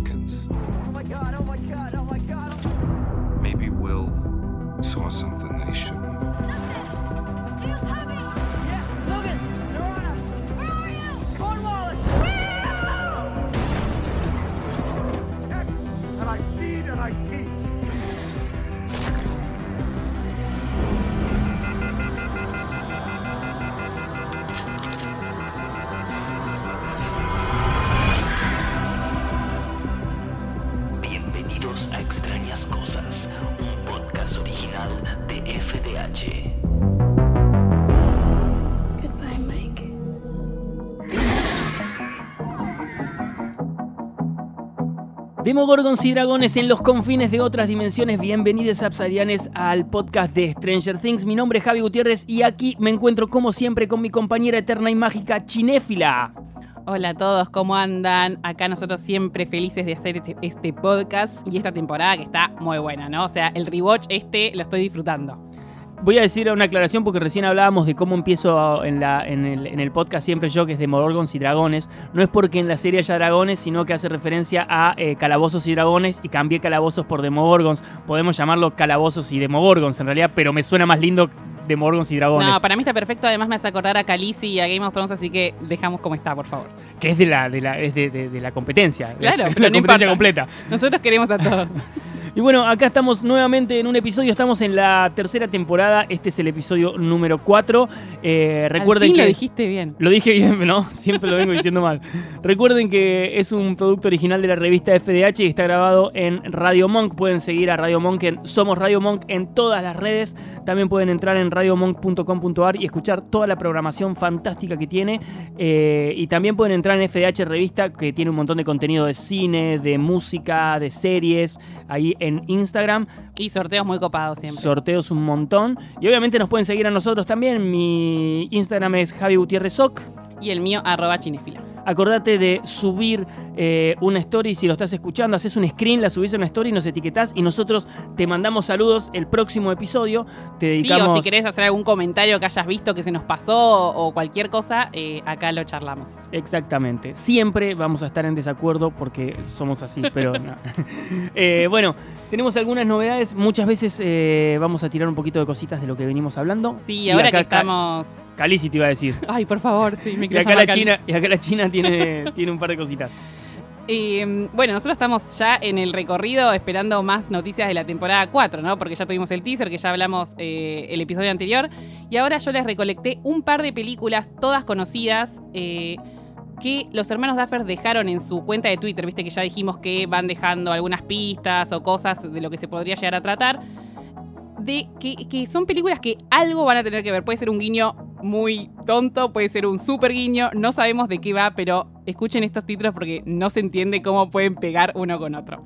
Hawkins. Oh my god, oh my god, oh my god. Maybe Will saw something that he shouldn't have. Demogorgons y dragones en los confines de otras dimensiones. Bienvenidos Absarianes al podcast de Stranger Things. Mi nombre es Javi Gutiérrez y aquí me encuentro como siempre con mi compañera eterna y mágica Chinéfila. Hola a todos, ¿cómo andan? Acá nosotros siempre felices de hacer este, este podcast y esta temporada que está muy buena, ¿no? O sea, el rewatch este lo estoy disfrutando. Voy a decir una aclaración porque recién hablábamos de cómo empiezo en, la- en el, en el podcast siempre yo, que es Demogorgons y dragones. No es porque en la serie haya dragones, sino que hace referencia a eh, calabozos y dragones y cambié calabozos por Demogorgons. Podemos llamarlo calabozos y Demogorgons en realidad, pero me suena más lindo Demogorgons y dragones. No, para mí está perfecto, además me hace acordar a Khaleesi y a Game of Thrones, así que dejamos como está, por favor. Que es de la, de la, es de, de- de la competencia. Claro, la, pero no competencia importa. completa. Nosotros queremos a todos. Y bueno, acá estamos nuevamente en un episodio, estamos en la tercera temporada, este es el episodio número 4. Eh, recuerden Al fin que... lo dijiste bien. Lo dije bien, ¿no? Siempre lo vengo diciendo mal. Recuerden que es un producto original de la revista FDH y está grabado en Radio Monk. Pueden seguir a Radio Monk en Somos Radio Monk en todas las redes. También pueden entrar en radiomonk.com.ar y escuchar toda la programación fantástica que tiene. Eh, y también pueden entrar en FDH Revista, que tiene un montón de contenido de cine, de música, de series, ahí en Instagram Y sorteos muy copados siempre. sorteos un montón. Y obviamente nos pueden seguir a nosotros también. Mi Instagram es Javi Gutiérrez Oc. y el mío, arroba chinefila. Acordate de subir eh, una story si lo estás escuchando, haces un screen, la subís a una story, nos etiquetás y nosotros te mandamos saludos el próximo episodio. Te Sí, dedicamos. o si querés hacer algún comentario que hayas visto que se nos pasó o cualquier cosa, eh, acá lo charlamos. Exactamente. Siempre vamos a estar en desacuerdo porque somos así, pero no. Eh, bueno, tenemos algunas novedades. Muchas veces vamos a tirar un poquito de cositas de lo que venimos hablando. Sí, Y ahora acá que estamos... Calici te iba a decir. Ay, por favor, sí, me Y acá, la. China, y acá la China tiene, tiene un par de cositas. Eh, bueno, nosotros estamos ya en el recorrido esperando más noticias de la temporada 4, ¿no? Porque ya tuvimos el teaser, que ya hablamos eh, el episodio anterior. Y ahora yo les recolecté un par de películas, todas conocidas, eh, que los hermanos Duffer dejaron en su cuenta de Twitter. Viste que ya dijimos que van dejando algunas pistas o cosas de lo que se podría llegar a tratar. De que, que son películas que algo van a tener que ver. Puede ser un guiño muy tonto, puede ser un super guiño, no sabemos de qué va, pero escuchen estos títulos porque no se entiende cómo pueden pegar uno con otro.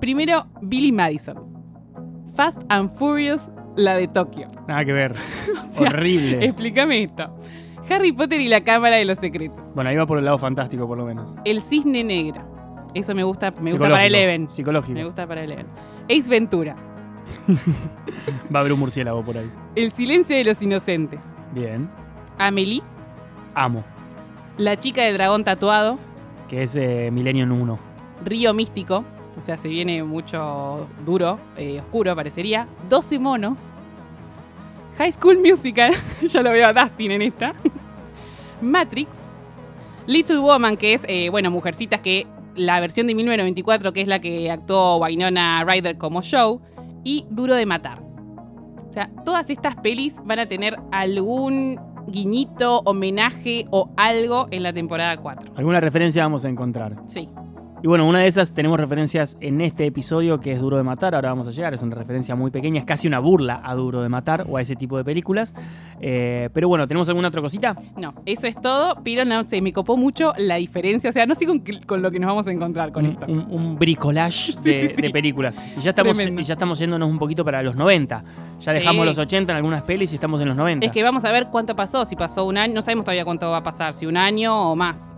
Primero, Billy Madison. Fast and Furious, la de Tokio. Nada que ver. sea, Horrible. Explícame esto. Harry Potter y la Cámara de los Secretos. Bueno, ahí va por el lado fantástico, por lo menos. El Cisne Negro. Eso me gusta, me gusta para Eleven. Psicológico. Me gusta para Eleven. Ace Ventura. Va a haber un murciélago por ahí. El Silencio de los Inocentes. Bien. Amelie. Amo. La chica de dragón tatuado. Que es eh, Millennium 1. Río Místico, o sea, se viene mucho duro, eh, oscuro parecería. 12 monos. High School Musical, ya lo veo a Dustin en esta. Matrix. Little Woman, que es, eh, bueno, Mujercitas, que la versión de 1994, que es la que actuó Wynonna Ryder como show. Y Duro de Matar. O sea, todas estas pelis van a tener algún guiñito, homenaje o algo en la temporada 4. Alguna referencia vamos a encontrar. Sí. Y bueno, una de esas tenemos referencias en este episodio que es Duro de Matar. Ahora vamos a llegar. Es una referencia muy pequeña. Es casi una burla a Duro de Matar o a ese tipo de películas. Eh, pero bueno, ¿tenemos alguna otra cosita? No, eso es todo, pero no sé, me copó mucho la diferencia. O sea, no sé con, lo que nos vamos a encontrar con un, esto. un- un bricolage Sí, de, sí, sí. de películas. Y ya, estamos, y ya estamos yéndonos un poquito para los 90. Ya dejamos los 80 en algunas pelis y estamos en los 90. Es que vamos a ver cuánto pasó, si pasó un año, no sabemos todavía cuánto va a pasar, si un año o más.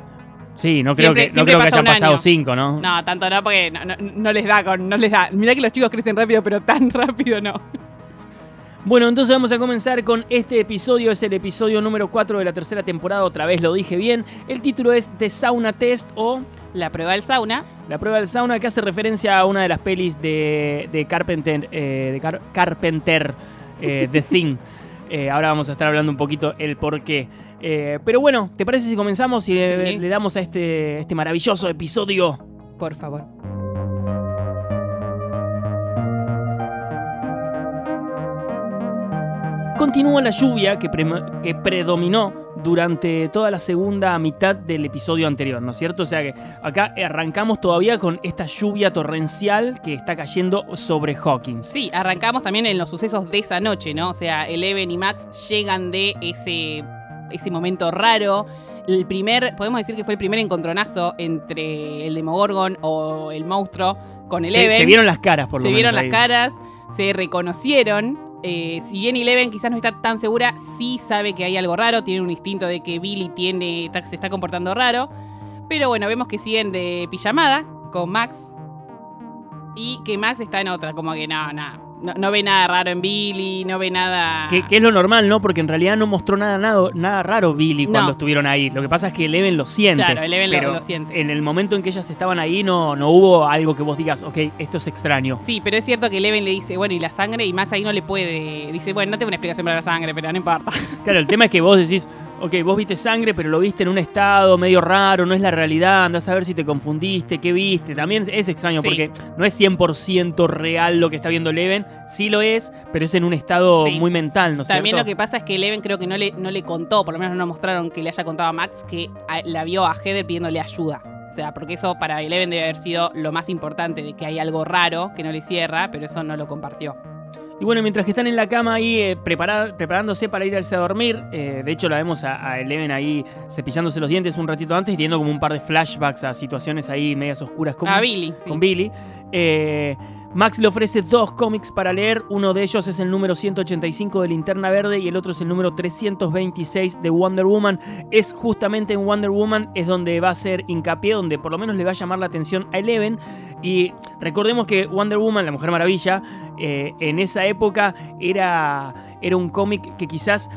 Sí, no siempre- creo que, no creo que hayan pasado año. 5, ¿no? No, tanto no, porque no, no- no les da con, no les da. Mirá que los chicos crecen rápido, pero tan rápido no. Bueno, entonces vamos a comenzar con este episodio. Es el episodio número 4 de la tercera temporada. Otra vez lo dije bien. El título es The Sauna Test o La prueba del sauna. La prueba del sauna que hace referencia a una de las pelis de, de Carpenter, eh, de Car- Carpenter eh, The Thing. Eh, ahora vamos a estar hablando un poquito el por qué. Eh, pero bueno, ¿te parece si comenzamos y eh, Sí. le damos a este, este maravilloso episodio? Por favor. Continúa la lluvia que, que predominó durante toda la segunda mitad del episodio anterior, ¿no es cierto? O sea que acá arrancamos todavía con esta lluvia torrencial que está cayendo sobre Hawkins. Sí, arrancamos también en los sucesos de esa noche, ¿no? O sea, Eleven y Max llegan de ese, ese momento raro. El primer, podemos decir que fue el primer encontronazo entre el Demogorgon o el monstruo con Se, Eleven. se vieron las caras, por lo se menos. vieron las caras, se reconocieron. Eh, si bien Eleven quizás no está tan segura, sí sabe que hay algo raro, tiene un instinto de que Billy tiene, se está comportando raro. Pero bueno, vemos que siguen de pijamada con Max. Y que Max está en otra, como que no, no, no, no ve nada raro en Billy, no ve nada... Que, que es lo normal, ¿no? Porque en realidad no mostró nada, nada, nada raro Billy No. cuando estuvieron ahí. Lo que pasa es que Eleven lo siente. Claro, Eleven pero lo siente. En el momento en que ellas estaban ahí no, no hubo algo que vos digas, ok, esto es extraño. Sí, pero es cierto que Eleven le dice, bueno, ¿y la sangre? Y Max ahí no le puede... Dice, bueno, no tengo una explicación para la sangre, pero no importa. Claro, el tema es que vos decís, ok, vos viste sangre, pero lo viste en un estado medio raro, no es la realidad, andás a ver si te confundiste, qué viste. También es extraño Sí. porque no es 100% real lo que está viendo Eleven, sí lo es, pero es en un estado Sí. muy mental, ¿no es También cierto? lo que pasa es que Eleven creo que no le, no le contó, por lo menos no mostraron que le haya contado a Max que a- la vio a Heather pidiéndole ayuda. O sea, porque eso para Eleven debe haber sido lo más importante, de que hay algo raro que no le cierra, pero eso no lo compartió. Y bueno, mientras que están en la cama ahí eh, prepara- preparándose para irse a dormir, eh, de hecho la vemos a, a Eleven ahí cepillándose los dientes un ratito antes y teniendo como un par de flashbacks a situaciones ahí medias oscuras con, a Billy, sí. con Billy. Eh, Max le ofrece dos cómics para leer, uno de ellos es el número 185 de Linterna Verde y el otro es el número 326 de Wonder Woman. Es justamente en Wonder Woman es donde va a ser hincapié, donde por lo menos le va a llamar la atención a Eleven. Y recordemos que Wonder Woman, la Mujer Maravilla, eh, en esa época era, era un cómic que quizás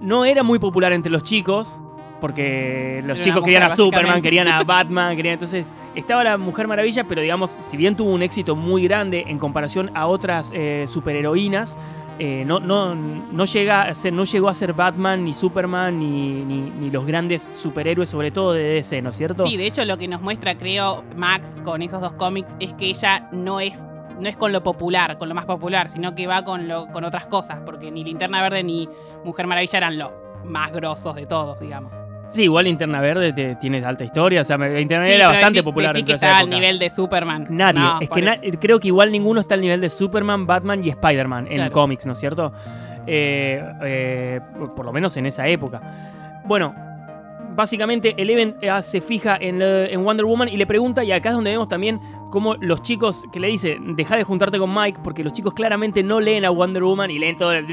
no era muy popular entre los chicos, porque los chicos querían a Superman, querían a Batman, querían... Entonces estaba la Mujer Maravilla, pero digamos, si bien tuvo un éxito muy grande en comparación a otras eh, superheroínas, eh, no, no, no, llega a ser, no llegó a ser Batman, ni Superman, ni, ni, ni los grandes superhéroes, sobre todo de DC, ¿no es cierto? Sí, de hecho lo que nos muestra, creo, Max con esos dos cómics es que ella no es no es con lo popular, con lo más popular, sino que va con lo, con otras cosas, porque ni Linterna Verde ni Mujer Maravilla eran los más grosos de todos, digamos. Sí, igual Linterna Verde te- tiene alta historia, o sea, Sí, Verde era bastante decí- popular decí que está al nivel de Superman. Nadie, No, es que na- creo que igual ninguno está al nivel de Superman, Batman y Spider-Man en Claro. cómics, ¿no es cierto? Eh, eh, por- lo menos en esa época. Bueno, básicamente Eleven eh, se fija en, en Wonder Woman y le pregunta, y acá es donde vemos también cómo los chicos que le dice, deja de juntarte con Mike, porque los chicos claramente no leen a Wonder Woman y leen todo el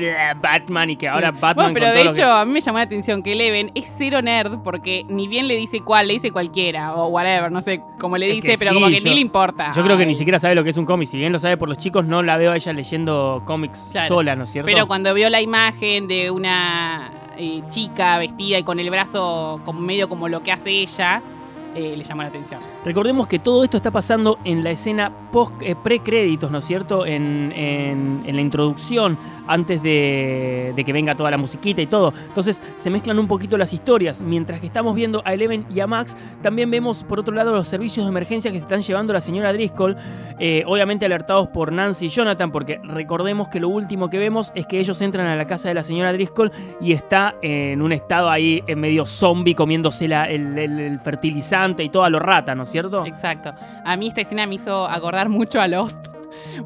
Batman y que ahora. Batman Bueno, pero con de todo lo que- hecho, a mí me llamó la atención que Eleven es cero nerd porque ni bien le dice cuál, le dice cualquiera o whatever, no sé cómo le Es dice, que pero sí, como que yo- ni le importa. Yo creo que Ay. ni siquiera sabe lo que es un cómic. Si bien lo sabe por los chicos, no la veo a ella leyendo cómics Claro. sola, ¿no es cierto? Pero cuando vio la imagen de una eh, chica vestida y con el brazo como medio como lo que hace ella, eh, le llamó la atención. Recordemos que todo esto está pasando en la escena eh, pre-créditos, ¿no es cierto? En, la introducción, antes de, que venga toda la musiquita y todo. Entonces se mezclan un poquito las historias. Mientras que estamos viendo a Eleven y a Max, también vemos por otro lado los servicios de emergencia que se están llevando la señora Driscoll, eh, obviamente alertados por Nancy y Jonathan, porque recordemos que lo último que vemos es que ellos entran a la casa de la señora Driscoll y está en un estado ahí en medio zombie comiéndose la- el fertilizante y todo a lo rata, ¿no es cierto? Exacto. A mí esta escena me hizo acordar mucho a Lost.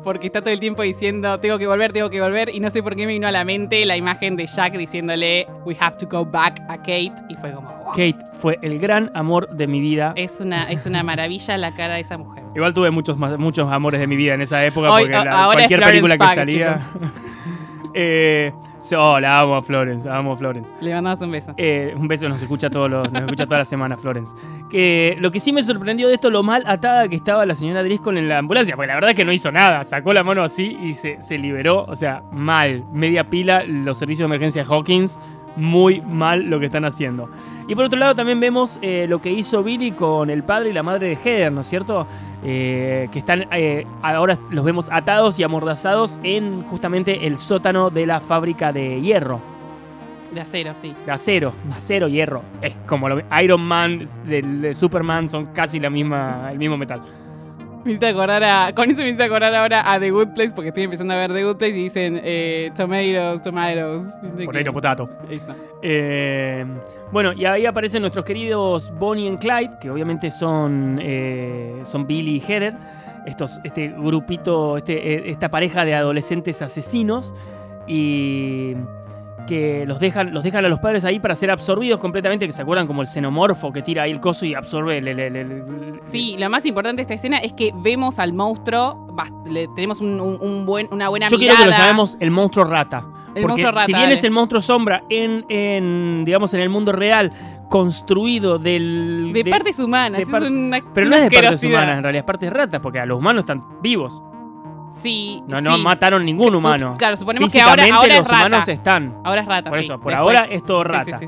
Porque está todo el tiempo diciendo, tengo que volver, tengo que volver. Y no sé por qué me vino a la mente la imagen de Jack diciéndole, we have to go back a Kate. Y fue como, wow. Kate fue el gran amor de mi vida. Es una, es una maravilla la cara de esa mujer. Igual tuve muchos, muchos amores de mi vida en esa época Hoy- porque la- cualquier película que salía. eh, oh, la amo a Florence, amo a Florence. Le mandamos un beso. Eh, un beso, nos escucha todos los, nos escucha toda la semana, Florence. Que lo que sí me sorprendió de esto, lo mal atada que estaba la señora Driscoll en la ambulancia, porque la verdad es que no hizo nada, sacó la mano así y se, se liberó, o sea, mal, media pila, los servicios de emergencia de Hawkins, muy mal lo que están haciendo. Y por otro lado también vemos eh, lo que hizo Billy con el padre y la madre de Heather, ¿no es cierto? Eh, que están eh, ahora los vemos atados y amordazados en justamente el sótano de la fábrica de hierro. De acero, sí. De acero, acero, hierro. Es como lo, Iron Man, del de Superman son casi la misma, el mismo metal. Me hiciste acordar a, con eso me hiciste acordar ahora a The Good Place porque estoy empezando a ver The Good Place y dicen eh, tomatoes, tomatoes. ¿Viste Potato, que- potato. Eso. Eh, bueno, y ahí aparecen nuestros queridos Bonnie y Clyde, que obviamente son, eh, son Billy y Heather. Estos, este grupito, este, eh, esta pareja de adolescentes asesinos. Y que los dejan, los dejan a los padres ahí para ser absorbidos completamente, que se acuerdan como el xenomorfo que tira ahí el coso y absorbe el... el- el- el- el- Sí, lo más importante de esta escena es que vemos al monstruo, le tenemos un, un- un buen, una buena Yo quiero que lo llamemos el monstruo rata. El Porque monstruo rata, si bien es el monstruo sombra en, en, digamos, en el mundo real, construido del... De, de- partes humanas, de es una, Pero no es de partes humanas, en realidad es partes ratas, porque a los humanos están vivos. Sí, No, no sí. mataron ningún humano. Claro, suponemos que ahora, los es rata. humanos están. Ahora es rata, Por sí. eso, por Después- ahora es todo rata. sí.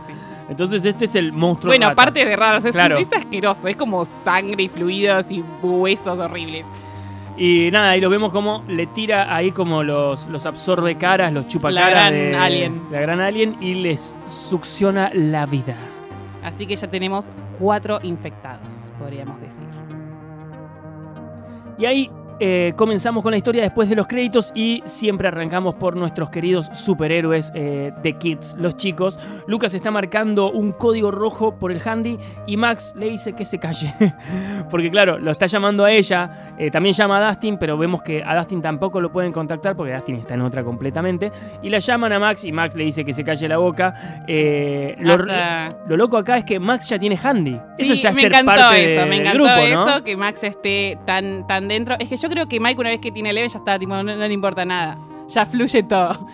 Entonces este es el monstruo Bueno, rata. aparte de raros, es, Claro. es asqueroso, es como sangre y fluidos y huesos horribles. Y nada, ahí lo vemos como le tira ahí como los, los absorbe caras, los chupa La caras gran de- alien. La gran alien y les succiona la vida. Así que ya tenemos cuatro infectados, podríamos decir. Y ahí eh, comenzamos con la historia después de los créditos y siempre arrancamos por nuestros queridos superhéroes eh, de Kids, los chicos. Lucas está marcando un código rojo por el handy y Max le dice que se calle. porque claro, lo está llamando a ella, eh, también llama a Dustin, pero vemos que a Dustin tampoco lo pueden contactar porque Dustin está en otra completamente. Y la llaman a Max y Max le dice que se calle la boca. Eh, lo, loco acá es que Max ya tiene handy. Eso ya es me ser encantó parte eso, del me encantó grupo, eso, ¿no? que Max esté tan, tan dentro. Es que yo creo que Mike una vez que tiene Eleven ya está, tipo, no, no le importa nada. Ya fluye todo.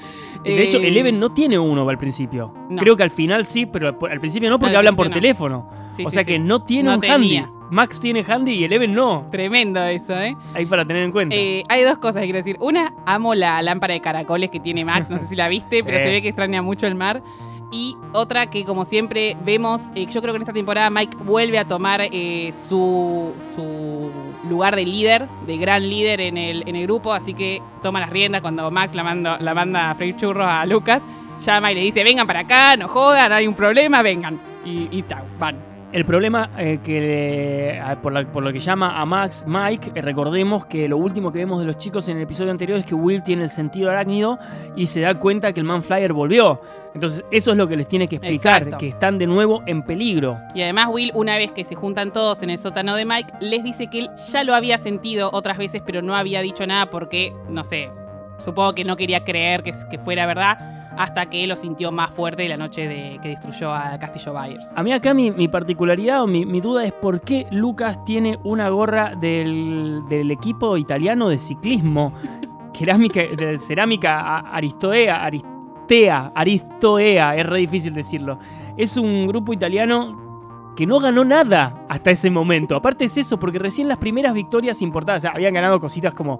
De hecho, Eh, Eleven no tiene uno al principio. No. Creo que al final sí, pero al principio no porque Al hablan por no. teléfono. sí, o sí, sea sí. que no tiene No un tenía. handy. Max tiene handy y Eleven no. Tremendo eso, ¿eh? Ahí para tener en cuenta. Eh, Hay dos cosas que quiero decir. Una, amo la lámpara de caracoles que tiene Max. No sé si la viste, pero se ve que extraña mucho el mar. Y otra que, como siempre, vemos, eh, yo creo que en esta temporada Mike vuelve a tomar eh, su, su lugar de líder, de gran líder en el, en el grupo. Así que toma las riendas cuando Max la, manda la manda a freír churros a Lucas. Llama y le dice: Vengan para acá, no jodan, hay un problema, vengan. Y, y chau, van. El problema eh, que por, la- por lo que llama a Max Mike, eh, recordemos que lo último que vemos de los chicos en el episodio anterior es que Will tiene el sentido arácnido y se da cuenta que el Man Flyer volvió. Entonces, eso es lo que les tiene que explicar, Exacto. que están de nuevo en peligro. Y además Will, una vez que se juntan todos en el sótano de Mike, les dice que él ya lo había sentido otras veces, pero no había dicho nada porque, no sé, supongo que no quería creer que, que fuera verdad hasta que lo sintió más fuerte la noche de, que destruyó a Castillo Byers. A mí acá mi, mi particularidad o mi, duda es por qué Lucas tiene una gorra del, del equipo italiano de ciclismo. Cerámica, de cerámica Aristoea, Aristea, Aristoea, es re difícil decirlo. Es un grupo italiano que no ganó nada hasta ese momento. Aparte es eso, porque recién las primeras victorias importadas, o sea, habían ganado cositas como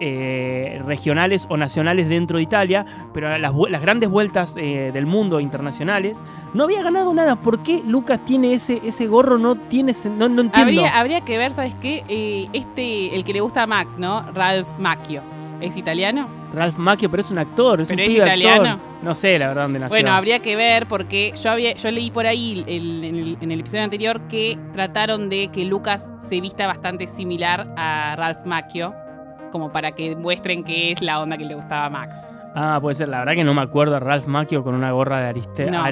eh, regionales o nacionales dentro de Italia, pero las, grandes vueltas eh, del mundo internacionales no había ganado nada. ¿Por qué Lucas tiene ese, ese gorro? No tiene no, no entiendo. Habría, habría que ver, ¿sabes qué? Eh, este, el que le gusta a Max, ¿no? Ralph Macchio. ¿Es italiano? Ralph Macchio, pero es un actor, es ¿Pero un es italiano? actor. No sé, la verdad, dónde nació. Bueno, habría que ver porque yo había, yo leí por ahí el- en, el, en el episodio anterior que trataron de que Lucas se vista bastante similar a Ralph Macchio, como para que muestren que es la onda que le gustaba a Max. Ah, puede ser. La verdad que no me acuerdo a Ralph Macchio con una gorra de Ariste. No.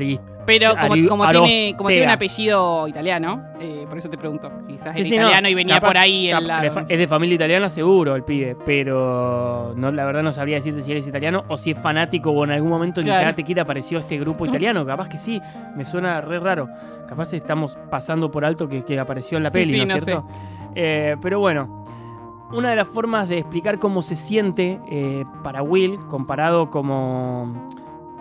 Pero como, Ari- como tiene, como tiene un apellido italiano, eh, por eso te pregunto. Quizás Sí, es sí, no, italiano y venía capaz- por ahí. en la- es de familia italiana seguro el pibe, pero no, la verdad no sabría decirte si eres italiano o si es fanático o en algún momento en Claro. Karate Kid apareció este grupo italiano. Capaz que sí, me suena re raro. Capaz estamos pasando por alto que, que apareció en la Sí, peli, ¿no es cierto? Eh, pero bueno, una de las formas de explicar cómo se siente eh, para Will, comparado como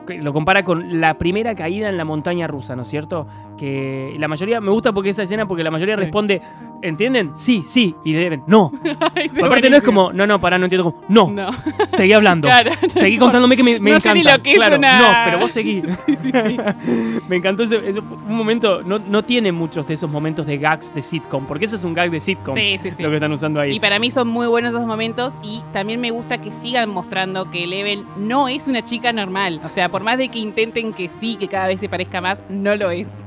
lo compara con la primera caída en la montaña rusa, ¿no es cierto? Que la mayoría, me gusta porque esa escena, porque la mayoría Sí. responde, ¿entienden? Sí, sí, y Eleven, no. Aparte no es como, no, no, pará, no entiendo cómo, no, No. seguí hablando. Claro. Seguí contándome que me, me sé encanta. ni lo que es claro, una- no, pero vos seguí. Sí, sí, sí. me encantó ese, ese- un momento, no, no tiene muchos de esos momentos de gags de sitcom, porque ese es un gag de sitcom, Sí, sí, sí. lo que están usando ahí. Y para mí son muy buenos esos momentos y también me gusta que sigan mostrando que Eleven no es una chica normal. O sea, por más de que intenten que sí, que cada vez se parezca más, no lo es.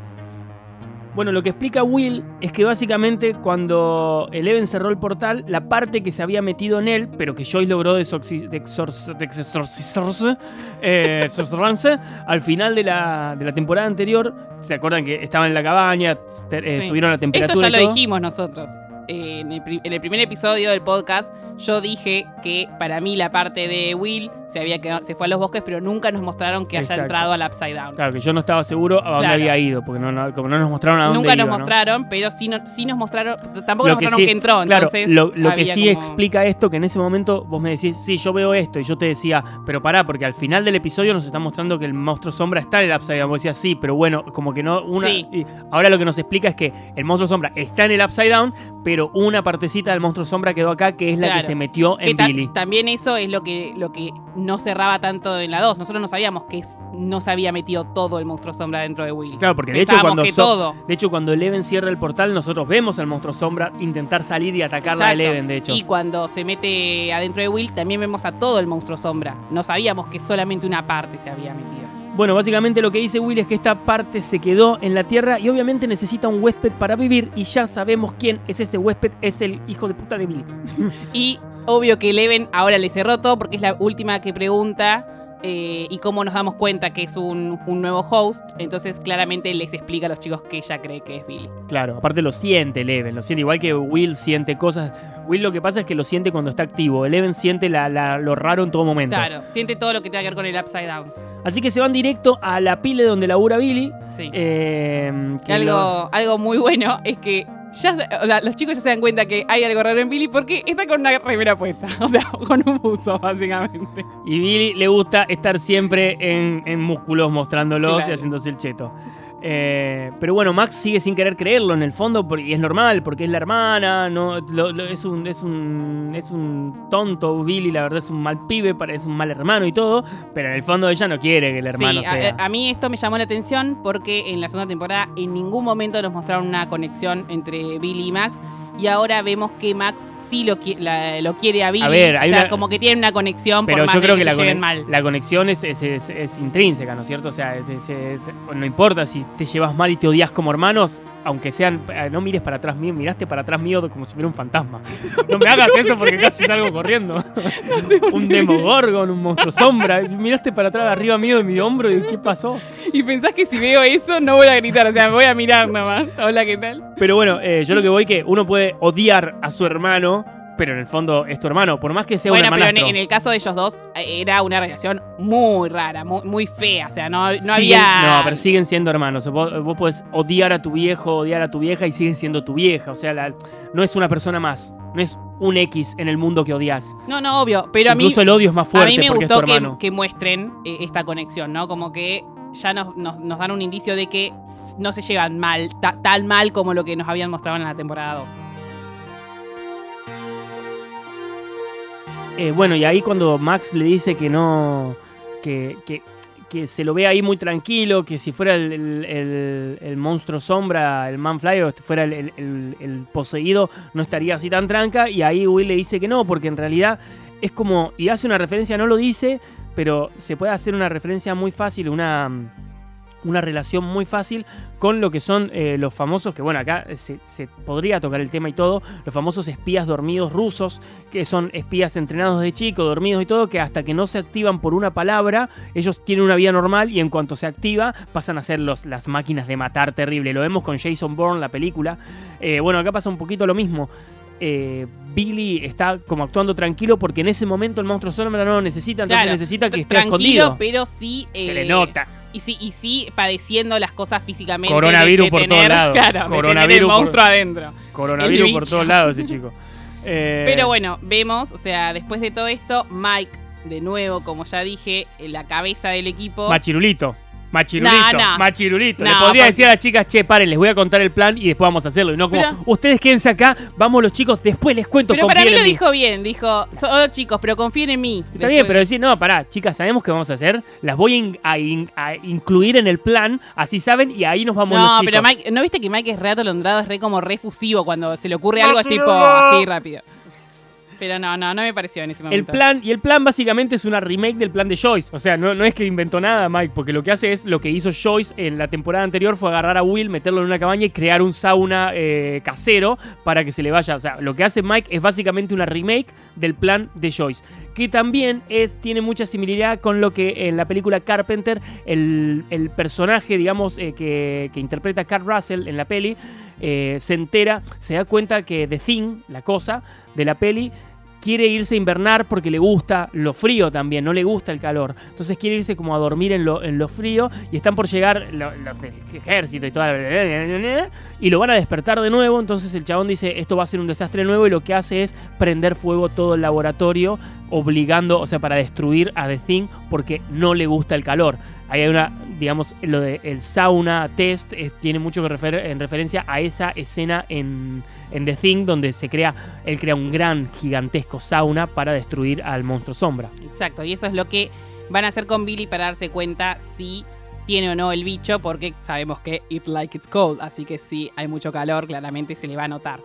Bueno, lo que explica Will es que básicamente cuando Eleven cerró el portal, la parte que se había metido en él, pero que Joyce logró desoxi- de exorc- de exorcizarse, eh, al final de la, de la temporada anterior, ¿se acuerdan que estaban en la cabaña, eh, Sí. subieron la temperatura? Esto ya y lo dijimos nosotros. Eh, en, el pri- en el primer episodio del podcast, yo dije que para mí la parte de Will se, había quedado, se fue a los bosques, pero nunca nos mostraron que haya entrado al Upside Down. Claro, que yo no estaba seguro a dónde Claro. había ido, porque no, no- como no nos mostraron a dónde Nunca nos iba, ¿no? mostraron, pero sí, no- sí nos mostraron. Tampoco Lo nos que mostraron sí- que entró. Claro, entonces lo, lo que sí como- explica esto, que en ese momento vos me decís, sí, yo veo esto, y yo te decía, pero pará, porque al final del episodio nos está mostrando que el monstruo sombra está en el Upside Down. Vos decías, sí, pero bueno, como que no, una... Sí. y ahora lo que nos explica es que el monstruo sombra está en el Upside Down, pero una partecita del monstruo sombra quedó acá, que es la Claro. que se metió en ta- Billy. También eso es lo que, lo que no cerraba tanto en la 2. Nosotros no sabíamos que no se había metido todo el monstruo sombra dentro de Will. Claro, porque de hecho, cuando so- todo. de hecho cuando Eleven cierra el portal, nosotros vemos al monstruo sombra intentar salir y atacarla a. Eleven, de hecho. Y cuando se mete adentro de Will, también vemos a todo el monstruo sombra. No sabíamos que solamente una parte se había metido. Bueno, básicamente lo que dice Will es que esta parte se quedó en la Tierra y obviamente necesita un huésped para vivir y ya sabemos quién es ese huésped, es el hijo de puta de Billy. Y obvio que Eleven ahora le cerró todo porque es la última que pregunta. Eh, y cómo nos damos cuenta que es un, un nuevo host, entonces claramente les explica a los chicos que ella cree que es Billy. Claro, aparte lo siente Eleven, lo siente igual que Will siente cosas. Will lo que pasa es que lo siente cuando está activo, Eleven siente la- la- lo raro en todo momento. Claro, siente todo lo que tenga que ver con el Upside Down. Así que se van directo a la pile donde labura Billy. Sí. eh, que algo, lo- algo muy bueno es que ya o sea, los chicos ya se dan cuenta que hay algo raro en Billy porque está con una remera puesta. O sea, con un buzo, básicamente. Y Billy le gusta estar siempre en, en músculos mostrándolos Claro. y haciéndose el cheto. Eh, pero bueno, Max sigue sin querer creerlo en el fondo y es normal porque es la hermana, no, lo- lo- es, un, es, un, es un tonto Billy, la verdad es un mal pibe, es un mal hermano y todo, pero en el fondo ella no quiere que el hermano sí, a- sea. A, mí esto me llamó la atención porque en la segunda temporada en ningún momento nos mostraron una conexión entre Billy y Max. Y ahora vemos que Max sí lo, qui- la- lo quiere a Billy. A ver, hay o sea, una- como que tienen una conexión pero por más yo creo que, que, la, se lleven conex- mal. la conexión es, es- es- es intrínseca, ¿no es cierto? O sea, no importa si te llevas mal y te odias como hermanos, aunque sean. eh, No mires para atrás mío, miraste para atrás mío como si fuera un fantasma. No me hagas eso porque casi salgo corriendo. No sé un demogorgon, un monstruo sombra. Miraste para atrás arriba mío de mi hombro y ¿qué pasó? Y pensás que si veo eso no voy a gritar, o sea, me voy a mirar nomás. Hola, ¿qué tal? Pero bueno, eh, yo lo que voy que uno puede odiar a su hermano, pero en el fondo es tu hermano, por más que sea bueno, un pero en, hermanastro. en el caso de ellos dos eh, era una relación muy rara, muy, muy fea. O sea, no, no Siguen- había. No, pero siguen siendo hermanos. Vos, vos podés odiar a tu viejo, odiar a tu vieja y sigue siendo tu vieja. O sea, la- no es una persona más. No es un X en el mundo que odias. No, no, obvio. Pero a mí, Incluso el odio es más a fuerte mí me porque gustó es tu que, muestren eh, esta conexión, ¿no? Como que ya nos, nos- nos dan un indicio de que no se llevan mal, ta- tan mal como lo que nos habían mostrado en la temporada 2. Eh, bueno, y ahí cuando Max le dice que no. que, que, que se lo ve ahí muy tranquilo, que si fuera el, el- el- monstruo sombra, el Manfly, o fuera el poseído, no estaría así tan tranca. Y ahí Will le dice que no, porque en realidad es como. Y hace una referencia, no lo dice, pero se puede hacer una referencia muy fácil, una. Una relación muy fácil con lo que son eh, los famosos, que bueno, acá se, se podría tocar el tema y todo, los famosos espías dormidos rusos, que son espías entrenados de chico, dormidos y todo, que hasta que no se activan por una palabra, ellos tienen una vida normal y en cuanto se activa pasan a ser los, las máquinas de matar terrible. Lo vemos con Jason Bourne, la película. Eh, bueno, acá pasa un poquito lo mismo. Eh, Billy está como actuando tranquilo porque en ese momento el monstruo sombra no lo necesita, entonces Claro, necesita que esté Tranquilo, escondido. pero sí. Se le nota. Y sí, y sí padeciendo las cosas físicamente. Coronavirus de- de por tener- todos lados. Claro, Coronavirus el por- monstruo adentro. Coronavirus por todos lados ese chico. Eh, Pero bueno, vemos, o sea, después de todo esto, Mike de nuevo, como ya dije, en la cabeza del equipo. Machirulito. Machirulito, No, no. machirulito. Le No, podría porque- decir a las chicas, che, paren, les voy a contar el plan y después vamos a hacerlo. Y no como, Pero- ustedes quédense acá, vamos los chicos, después les cuento pero para mí lo en mí". dijo bien, dijo, solo chicos, pero confíen en mí. Está Después- bien, pero decir, no, pará, chicas, sabemos qué vamos a hacer, las voy a in- a, in- a incluir en el plan, así saben, y ahí nos vamos los No, chicos. pero Mike, ¿no viste que Mike es re atolondrado, es re como re fusivo cuando se le ocurre algo es tipo así rápido? Pero no, no, no me pareció en ese El plan, y el plan básicamente es una remake del plan de Joyce. O sea, no, no es que inventó nada Mike, porque lo que hace es lo que hizo Joyce en la temporada anterior fue agarrar a Will, meterlo en una cabaña y crear un sauna eh, casero para que se le vaya. O sea, lo que hace Mike es básicamente una remake del plan de Joyce. Que también es, tiene mucha similaridad con lo que en la película Carpenter, el, el personaje, digamos, eh, que, que interpreta Kurt Russell en la peli, eh, se entera, se da cuenta que The Thing, la cosa de la peli, quiere irse a invernar porque le gusta lo frío también, no le gusta el calor. Entonces quiere irse como a dormir en lo, en lo frío y están por llegar lo- los del ejército y toda la... Y lo van a despertar de nuevo, entonces el chabón dice, esto va a ser un desastre nuevo y lo que hace es prender fuego todo el laboratorio, obligando, o sea, para destruir a The Thing porque no le gusta el calor. Ahí hay una, digamos, lo de el sauna test es- tiene mucho que refer- en referencia a esa escena en, en The Thing donde se crea, él crea un gran, gigantesco sauna para destruir al monstruo sombra. Exacto, y eso es lo que van a hacer con Billy para darse cuenta si tiene o no el bicho, porque sabemos que it like it's cold, así que si hay mucho calor, claramente se le va a notar.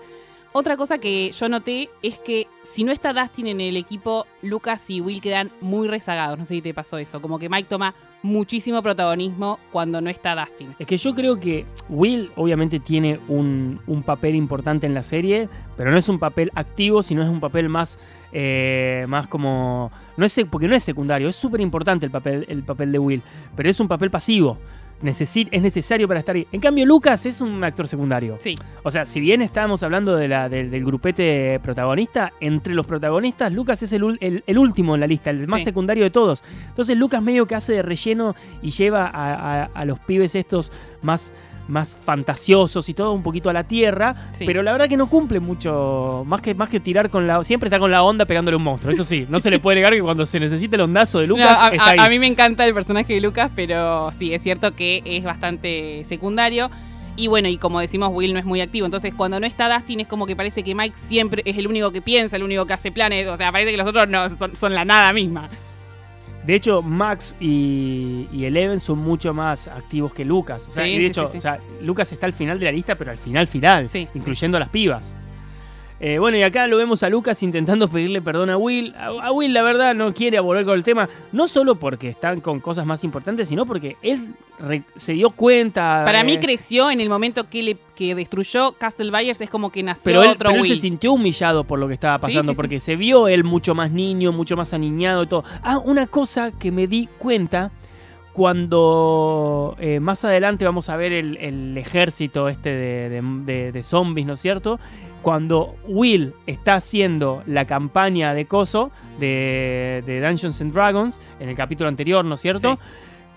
Otra cosa que yo noté es que si no está Dustin en el equipo, Lucas y Will quedan muy rezagados. No sé si te pasó eso. Como que Mike toma muchísimo protagonismo cuando no está Dustin. Es que yo creo que Will obviamente tiene un, papel importante en la serie, pero no es un papel activo, sino es un papel más, eh, más como... No es, porque no es secundario, es súper importante el papel, el papel de Will, pero es un papel pasivo. Necesi- es necesario para estar ahí. En cambio, Lucas es un actor secundario. Sí, O sea, si bien estábamos hablando de la, del- del grupete protagonista, entre los protagonistas, Lucas es el, el- el último en la lista, el más Sí. secundario de todos. Entonces Lucas medio que hace de relleno y lleva a, a- a los pibes estos más, más fantasiosos y todo un poquito a la tierra, Sí. pero la verdad que no cumple mucho, más que, más que tirar con la... Siempre está con la onda pegándole a un monstruo, eso sí, no se le puede negar que cuando se necesita el ondazo de Lucas, No, a, está a- ahí. a mí me encanta el personaje de Lucas, pero sí, es cierto que es bastante secundario. Y bueno, y como decimos, Will no es muy activo. Entonces, cuando no está Dustin, es como que parece que Mike siempre es el único que piensa, el único que hace planes. O sea, parece que los otros no, son, son la nada misma. De hecho, Max y, y Eleven son mucho más activos que Lucas. O sea, Sí, de sí, hecho, sí, o sea, Lucas está al final de la lista, pero al final final, incluyendo a las pibas. Eh, bueno, y acá lo vemos a Lucas intentando pedirle perdón a Will. A, a Will, la verdad, no quiere volver con el tema. No solo porque están con cosas más importantes, sino porque él re- se dio cuenta. Para mí creció en el momento que, le, que destruyó Castle Byers, es como que nació Pero él, otro pero él se Will. sintió humillado por lo que estaba pasando, sí, sí. porque se vio él mucho más niño, mucho más aniñado y todo. Ah, una cosa que me di cuenta cuando eh, más adelante vamos a ver el, el ejército este de, de- de- de zombies, ¿no es cierto? Cuando Will está haciendo la campaña de Coso de, de Dungeons and Dragons, en el capítulo anterior, ¿no es cierto? Sí.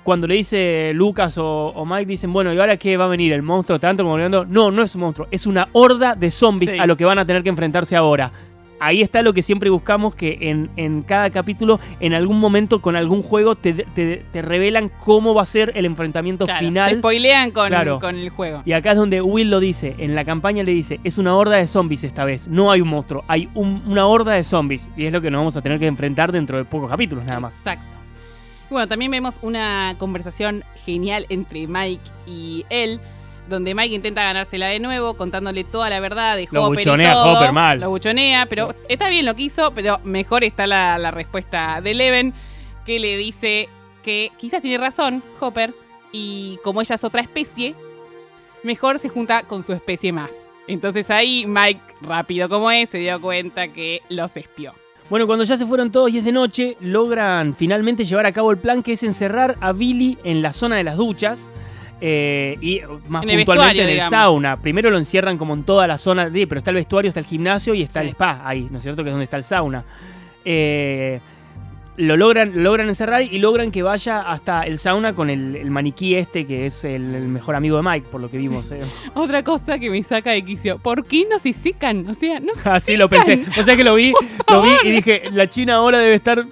Cuando le dice Lucas o, o Mike, dicen, bueno, ¿y ahora qué va a venir? ¿El monstruo tanto como? No, no es un monstruo, es una horda de zombies Sí. a lo que van a tener que enfrentarse ahora. Ahí está lo que siempre buscamos, que en, en cada capítulo, en algún momento, con algún juego, te, te- te revelan cómo va a ser el enfrentamiento Claro, Te final. spoilean con, Claro. con el juego. Y acá es donde Will lo dice, en la campaña le dice, es una horda de zombies esta vez, no hay un monstruo, hay un- una horda de zombies. Y es lo que nos vamos a tener que enfrentar dentro de pocos capítulos nada más. Exacto. Bueno, también vemos una conversación genial entre Mike y él, donde Mike intenta ganársela de nuevo, contándole toda la verdad de Lo Hopper. y buchonea todo. Hopper mal. Lo buchonea, pero está bien lo que hizo, pero mejor está la, la respuesta de Leven, que le dice que quizás tiene razón Hopper, y como ella es otra especie, mejor se junta con su especie más. Entonces ahí Mike, rápido como es, se dio cuenta que los espió. Bueno, cuando ya se fueron todos y es de noche, logran finalmente llevar a cabo el plan que es encerrar a Billy en la zona de las duchas. Eh, y más En el puntualmente en el digamos. sauna. Primero lo encierran como en toda la zona, de, pero está el vestuario, está el gimnasio y está Sí. el spa ahí, ¿no es cierto? Que es donde está el sauna. Eh, lo logran, lo logran encerrar y logran que vaya hasta el sauna con el, el maniquí este que es el, el mejor amigo de Mike, por lo que vimos. eh. Otra cosa que me saca de quicio, ¿por qué no se? O sea, no se Así lo pensé. O sea que lo vi, lo vi y dije, la China ahora debe estar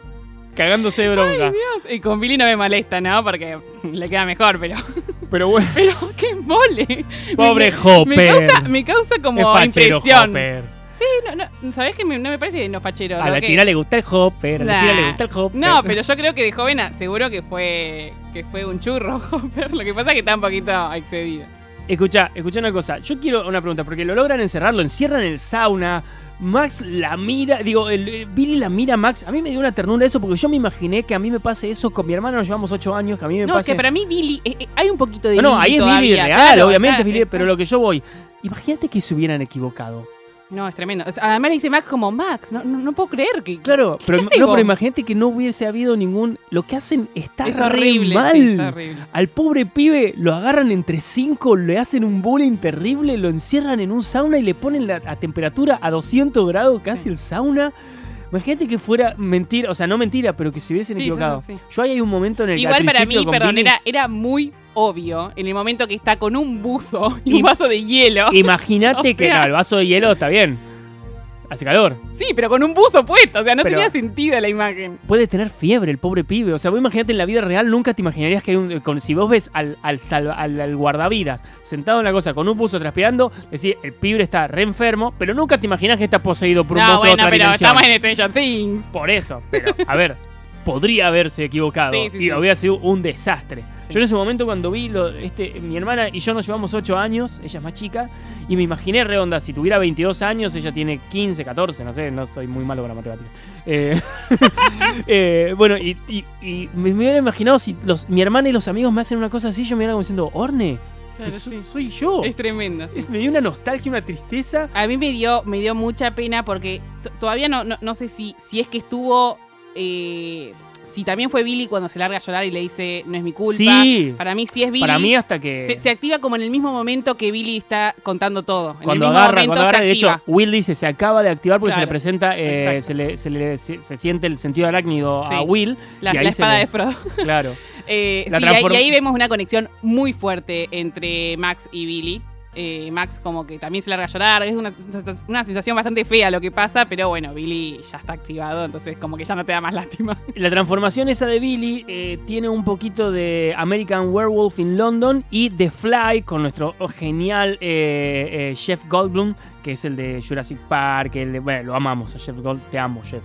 cagándose de bronca. Dios, y con Billy no me molesta, ¿no? Porque le queda mejor, pero. Pero bueno, Pero qué mole. Pobre Me- Hopper. Me causa, me causa como es impresión. Hopper. Sí, no, no, ¿sabés que me- no me parece no fachero? A ¿no? la Que- china le gusta el Hopper, a la china le gusta el Hopper. No, pero yo creo que de joven ah, seguro que fue que fue un churro, Hopper. Lo que pasa es que está un poquito excedido. Escucha, escucha una cosa. Yo quiero una pregunta, porque lo logran encerrar, lo encierran en el sauna. Max la mira, digo, el, el Billy la mira a Max. A mí me dio una ternura eso, porque yo me imaginé que a mí me pase eso con mi hermano, nos llevamos 8 años, que a mí me No, pase. que para mí Billy, eh, eh, hay un poquito de No, no, Billy ahí es Billy real, claro, obviamente Billy, pero lo que yo voy. Imagínate que se hubieran equivocado. No, es tremendo. Además le dice Max como Max, no, no, no puedo creer que... Claro, pero, no, imagínate que no hubiese habido ningún. Lo que hacen está es horrible, mal. sí, es horrible. Al pobre pibe lo agarran entre cinco, le hacen un bullying terrible, lo encierran en un sauna y le ponen la a temperatura a 200 grados casi el sauna. Imagínate que fuera mentira, o sea, no mentira, pero que se hubiesen Sí, equivocado. sí, sí. Yo ahí hay un momento en el que Igual al para mí, perdón, Billy- era, era muy obvio en el momento que está con un buzo y un vaso de hielo. Imagínate O que no, el vaso de hielo está bien. Hace calor. Sí, pero con un buzo puesto, o sea, no Pero- tenía sentido la imagen. Puede tener fiebre el pobre pibe. O sea, vos imagínate en la vida real, nunca te imaginarías que hay un. con- si vos ves al, al, salva- al- al guardavidas sentado en la cosa con un buzo transpirando, decís, el pibe está re enfermo, pero nunca te imaginas que está poseído por un No, monstruo de bueno, otra pero dimensión. estamos en Stranger Things. Por eso, pero a ver, podría haberse equivocado Sí, sí, y sí. sido un desastre. Yo en ese momento cuando vi lo, este, mi hermana y yo nos llevamos 8 años, ella es más chica, y me imaginé re onda, si tuviera 22 años, ella tiene 15, 14, no sé, no soy muy malo con la matemática. Eh, eh, bueno, y, y- y me, hubiera imaginado si los, mi hermana y los amigos me hacen una cosa así, yo me hubiera como diciendo, Orne, Claro, pues soy, yo. Es tremendo. sí. Es- me dio una nostalgia, una tristeza. A mí me dio, me dio mucha pena porque todavía no, no, no sé si, si es que estuvo. Eh, si también fue Billy cuando se larga a llorar y le dice no es mi culpa. Sí, Para mí sí es Billy. para mí hasta que... se, se activa como en el mismo momento que Billy está contando todo. En Cuando el mismo agarra, momento cuando agarra, se de hecho. Will dice se acaba de activar porque se le presenta, eh, se, le, se, le- se- se siente el sentido arácnido Sí. a Will. la, y ahí la se espada le- de Frodo. Claro. Eh, sí, y ahí vemos una conexión muy fuerte entre Max y Billy. Eh, Max como que también se larga a llorar, es una, una sensación bastante fea lo que pasa, pero bueno, Billy ya está activado, entonces como que ya no te da más lástima. La transformación esa de Billy eh, tiene un poquito de American Werewolf in London y The Fly con nuestro genial eh, eh, Jeff Goldblum, que es el de Jurassic Park, el de, bueno, lo amamos a Jeff Goldblum, te amo Jeff.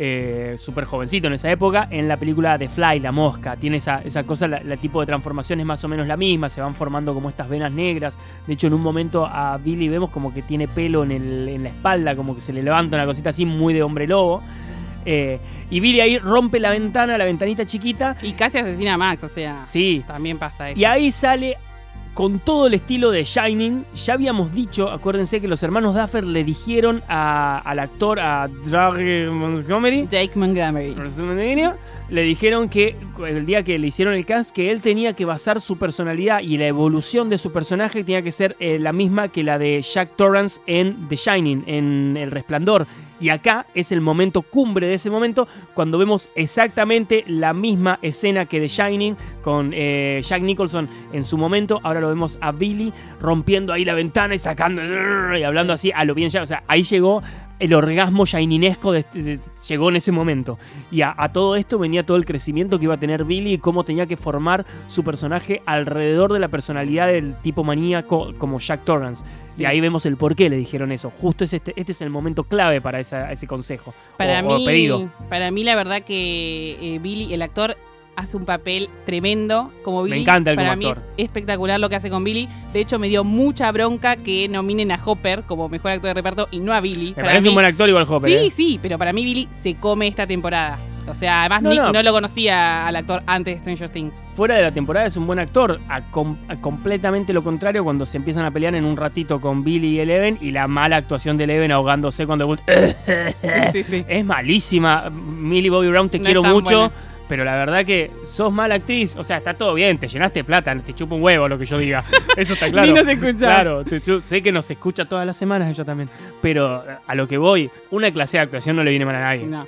Eh, Súper jovencito en esa época, en la película The Fly, La Mosca, tiene esa, esa cosa, la, la tipo de transformación es más o menos la misma, se van formando como estas venas negras, de hecho en un momento a Billy vemos como que tiene pelo en, el- en la espalda, como que se le levanta una cosita así muy de hombre lobo. Eh, y Billy ahí rompe la ventana, la ventanita chiquita. Y casi asesina a Max, o sea, Sí. también pasa eso. Y ahí sale con todo el estilo de Shining. Ya habíamos dicho, acuérdense que los hermanos Duffer le dijeron a- al actor, a Doug Montgomery, Jake Montgomery. Le dijeron que el día que le hicieron el cast, que él tenía que basar su personalidad y la evolución de su personaje tenía que ser eh, la misma que la de Jack Torrance en The Shining, en El Resplandor. Y acá es el momento cumbre de ese momento cuando vemos exactamente la misma escena que The Shining con eh, Jack Nicholson en su momento. Ahora lo vemos a Billy rompiendo ahí la ventana y sacando y hablando así a lo bien ya. O sea, ahí llegó el orgasmo shininesco de- de- llegó en ese momento. Y a, a todo esto venía todo el crecimiento que iba a tener Billy y cómo tenía que formar su personaje alrededor de la personalidad del tipo maníaco como Jack Torrance. Sí. Y ahí vemos el por qué le dijeron eso. Justo es este, este es el momento clave para esa- ese consejo. Para o, o mí, pedido. para mí la verdad que eh, Billy, el actor, hace un papel tremendo como Billy. encanta él Para mí actor. es espectacular lo que hace con Billy. De hecho, me dio mucha bronca que nominen a Hopper como mejor actor de reparto y no a Billy. Me Para parece mí- un buen actor igual Hopper. Sí, ¿eh? sí, pero para mí Billy se come esta temporada. O sea, además No, ni- no. no. lo conocía al actor antes de Stranger Things. Fuera de la temporada es un buen actor. A com- a completamente lo contrario cuando se empiezan a pelear en un ratito con Billy y Eleven y la mala actuación de Eleven ahogándose cuando... Sí, sí, sí. Es malísima. Millie Bobby Brown, te No quiero mucho. buena. Pero la verdad que sos mala actriz. O sea, está todo bien, te llenaste plata, te chupa un huevo lo que yo diga. Eso está claro. Ni nos escuchás. Claro, te chu- sé que nos escucha todas las semanas ella también. Pero a lo que voy, una clase de actuación no le viene mal a nadie. No.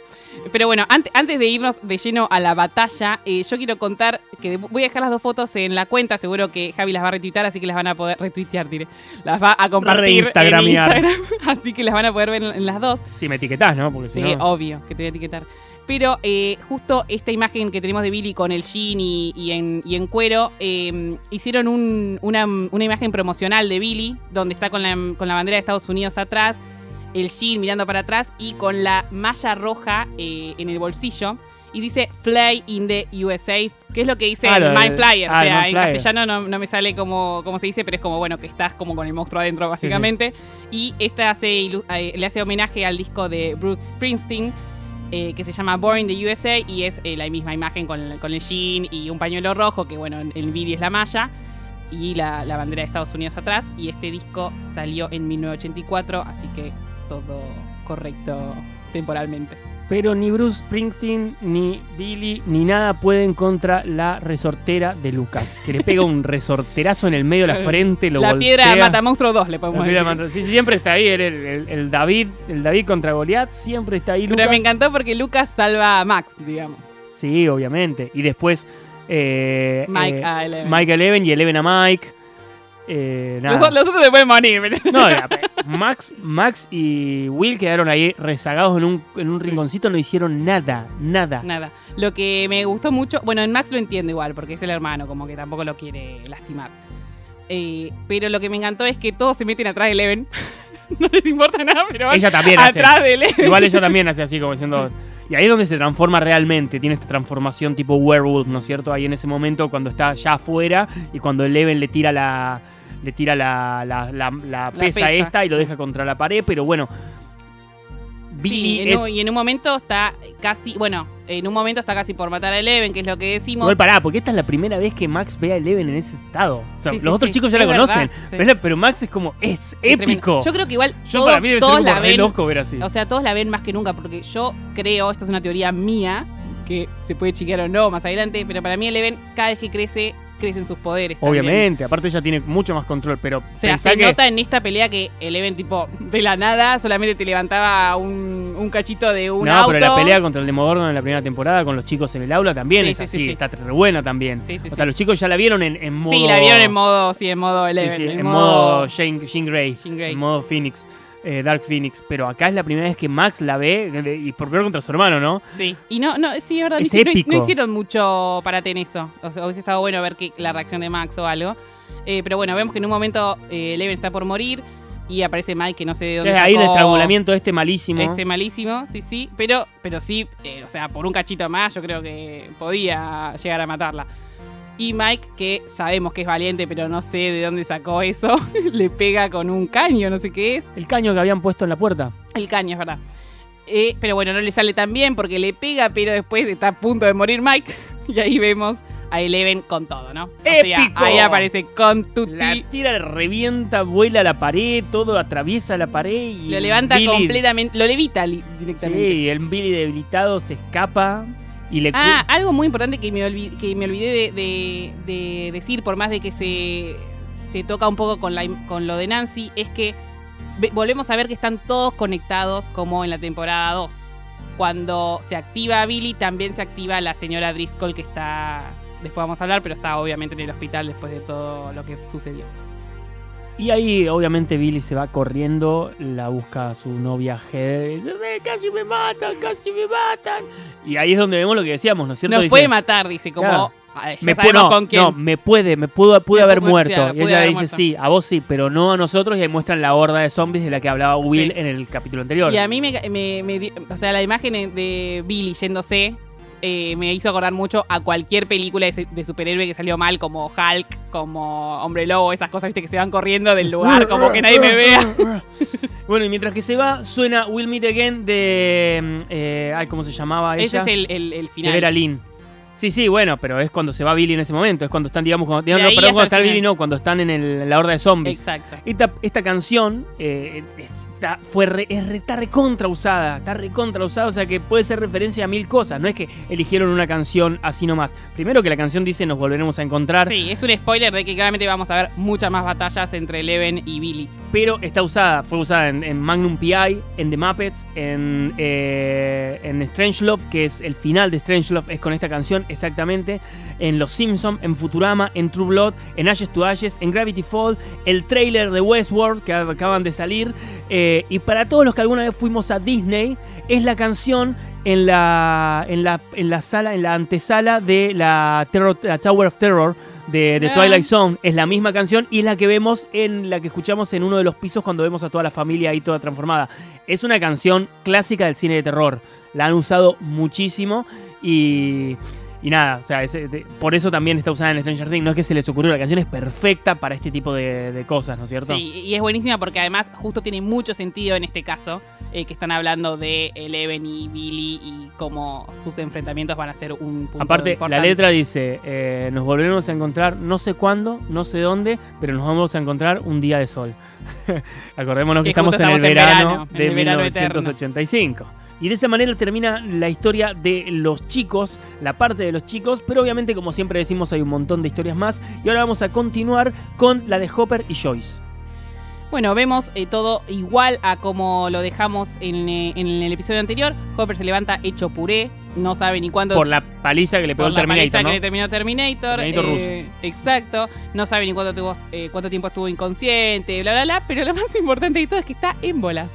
Pero bueno, ante- antes de irnos de lleno a la batalla, eh, yo quiero contar que voy a dejar las dos fotos en la cuenta. Seguro que Javi las va a retuitar, así que las van a poder retuitear, diré. Las va a compartir. Instagram, así que las van a poder ver en, en las dos. Si me etiquetás, ¿no? Porque Sí, si no... obvio que te voy a etiquetar. Pero eh, justo esta imagen que tenemos de Billy con el jean y, y en, y en cuero, eh, hicieron un- una, una imagen promocional de Billy, donde está con la, con la bandera de Estados Unidos atrás, el jean mirando para atrás y con la malla roja eh, en el bolsillo. Y dice Fly in the USA, que es lo que dice Ah, My Flyer. ah, o sea, en Flyer. castellano no, no me sale como, como se dice, pero es como, bueno, que estás como con el monstruo adentro, básicamente. Y esta hace, eh, le hace homenaje al disco de Bruce Springsteen, eh, que se llama Born in the USA, y es eh, la misma imagen con, con el jean y un pañuelo rojo, que bueno, en el vídeo es la malla, y la bandera de Estados Unidos atrás. Y este disco salió en 1984, así que todo correcto temporalmente. Pero ni Bruce Springsteen, ni Billy, ni nada pueden contra la resortera de Lucas. Que le pega un resorterazo en el medio de la frente, lo la voltea. piedra mata monstruo 2, le La podemos piedra decir. Sí, sí, siempre está ahí. El, el- el David, el David contra Goliath, siempre está ahí Pero me encantó porque Lucas salva a Max, digamos. Sí, obviamente. Y después. eh, Mike eh, a Eleven. Mike a Eleven y Eleven a Mike. Eh, nada. Los, los otros se pueden morir. No, Max, Max y Will quedaron ahí rezagados en un, en un rinconcito, no hicieron nada, nada. Nada. Lo que me gustó mucho, bueno, en Max lo entiendo igual, porque es el hermano, como que tampoco lo quiere lastimar. Eh, pero lo que me encantó es que todos se meten atrás de Eleven. no les importa nada, pero Ella también hace. atrás de Eleven. Igual ella también hace así, como diciendo. Y ahí es donde se transforma realmente, tiene esta transformación tipo werewolf, ¿no es cierto? Ahí en ese momento cuando está ya afuera y cuando Eleven le tira la. Le tira la, la, la- la pesa, pesa, esta y lo deja contra la pared, pero bueno. Billy Sí, en es. un- y en un momento está casi, bueno, en un momento está casi por matar a Eleven, que es lo que decimos. Igual pará, porque esta es la primera vez que Max ve a Eleven en ese estado. O sea, Sí, sí, los otros chicos ya es la conocen, verdad, pero, Max es como, es épico. Yo creo que igual Yo todos, para mí debe ser todos un la ven, loco ver así. o sea, todos la ven más que nunca, porque yo creo, esta es una teoría mía, que se puede chiquear o no más adelante, pero para mí Eleven cada vez que crece, crecen sus poderes. también. Obviamente, aparte ella tiene mucho más control, pero O sea, pensá se que nota en esta pelea que Eleven, tipo, de la nada, solamente te levantaba un, un cachito de un no, auto. pero la pelea contra el Demogorgon en la primera temporada con los chicos en el aula también Sí, es sí, así, sí, sí. está re buena también. O sea, los chicos ya la vieron en, en modo Sí, la vieron en modo, sí, en modo Eleven. en, en modo... modo Jean, Jean Grey, Jean Grey. en modo Phoenix, eh, Dark Phoenix, pero acá es la primera vez que Max la ve y por peor contra su hermano, ¿no? Sí. Y no, no, sí, es verdad, Es no, épico. no hicieron mucho para en eso. O sea, hubiese estado bueno ver que, la reacción de Max o algo. Eh, pero bueno, vemos que en un momento eh, está por morir y aparece Mike que no sé de dónde ahí el estrangulamiento este malísimo. Ese malísimo, sí, sí. Pero, pero sí, eh, o sea, por un cachito más yo creo que podía llegar a matarla. Y Mike, que sabemos que es valiente, pero no sé de dónde sacó eso, le pega con un caño, no sé qué es. El caño que habían puesto en la puerta. El caño, es verdad. Eh, pero bueno, no le sale tan bien porque le pega, pero después está a punto de morir Mike. Y ahí vemos a Eleven con todo, ¿no? O sea, ¡Épico! ahí aparece con Tutti. La tira, revienta, vuela a la pared, todo atraviesa la pared y. Lo levanta Billy- completamente, lo levita directamente. Sí, el Billy debilitado se escapa y le. cu- Ah, algo muy importante que me, olvi- que me olvidé de, de- de decir, por más de que se, se toca un poco con, la, con lo de Nancy, es que ve- volvemos a ver que están todos conectados como en la temporada 2. Cuando se activa Billy, también se activa la señora Driscoll que está, después vamos a hablar, pero está obviamente en el hospital después de todo lo que sucedió. Y ahí, obviamente, Billy se va corriendo, la busca a su novia Heather. y dice, "Ve, casi me matan, casi me matan. Y ahí es donde vemos lo que decíamos, ¿no es cierto? Nos Dice, puede matar, dice, como... Claro. "Ay, ya me sabemos no, con quién. no, me puede, me pudo, pude Me haber muerto. claro, y ella dice, muerto. sí, a vos sí, pero no a nosotros. Y ahí muestran la horda de zombies de la que hablaba Will Sí. en el capítulo anterior. Y a mí me, me- me dio- o sea, la imagen de Billy yéndose eh, me hizo acordar mucho a cualquier película de, de superhéroe que salió mal, como Hulk, como Hombre Lobo, esas cosas, viste, que se van corriendo del lugar, como que nadie me vea. bueno, y mientras que se va, suena Will Meet Again de. mm, eh, ay, ¿Cómo se llamaba ella? Ese es el, el, el de final. Vera Lynn. Sí, sí, bueno, pero es cuando se va Billy en ese momento. Es cuando están, digamos, cuando, digamos, no, perdón, cuando está. Billy, no, cuando están en, el- la horda de zombies. Exacto. Esta, esta canción eh, está, fue re- es está recontra usada, está recontra usada, o sea que puede ser referencia a mil cosas. No es que eligieron una canción así nomás. Primero que la canción dice nos volveremos a encontrar. Sí, es un spoiler de que claramente vamos a ver muchas más batallas entre Eleven y Billy. pero está usada, fue usada en, en Magnum PI, en The Muppets, en, eh, en Strangelove, que es el final de Strangelove, es con esta canción exactamente, en Los Simpson, en Futurama, en True Blood, en Ashes to Ashes, en Gravity Fall, el trailer de Westworld que acaban de salir, eh, y para todos los que alguna vez fuimos a Disney, es la canción en la, en la, en la sala, en la antesala de la, Terror- la Tower of Terror de, de Ah. Twilight Zone. Es la misma canción y es la que vemos en la que escuchamos en uno de los pisos cuando vemos a toda la familia ahí toda transformada. Es una canción clásica del cine de terror. La han usado muchísimo y. Y nada, o sea, es- de- por eso también está usada en Stranger Things. No es que se les ocurrió, la canción es perfecta para este tipo de, de cosas, ¿no es cierto? Sí, y es buenísima porque además justo tiene mucho sentido en este caso, eh, que están hablando de Eleven y Billy y cómo sus enfrentamientos van a ser un punto Aparte, la letra dice, eh, nos volveremos a encontrar no sé cuándo, no sé dónde, pero nos vamos a encontrar un día de sol. Acordémonos que, Que estamos en el en verano, verano, en de el verano eterno. 1985. Y de esa manera termina la historia de los chicos, la parte de los chicos, pero obviamente como siempre decimos hay un montón de historias más. Y ahora vamos a continuar con la de Hopper y Joyce. Bueno, vemos eh, todo igual a como lo dejamos en, eh, en el episodio anterior. Hopper se levanta hecho puré, no sabe ni cuándo Por la paliza que le pegó por el la Terminator, paliza ¿no? que le terminó Terminator. Terminator eh, Exacto. No sabe ni cuánto, tuvo, eh, cuánto tiempo estuvo inconsciente, bla, bla, bla. Pero lo más importante de todo es que está en bolas.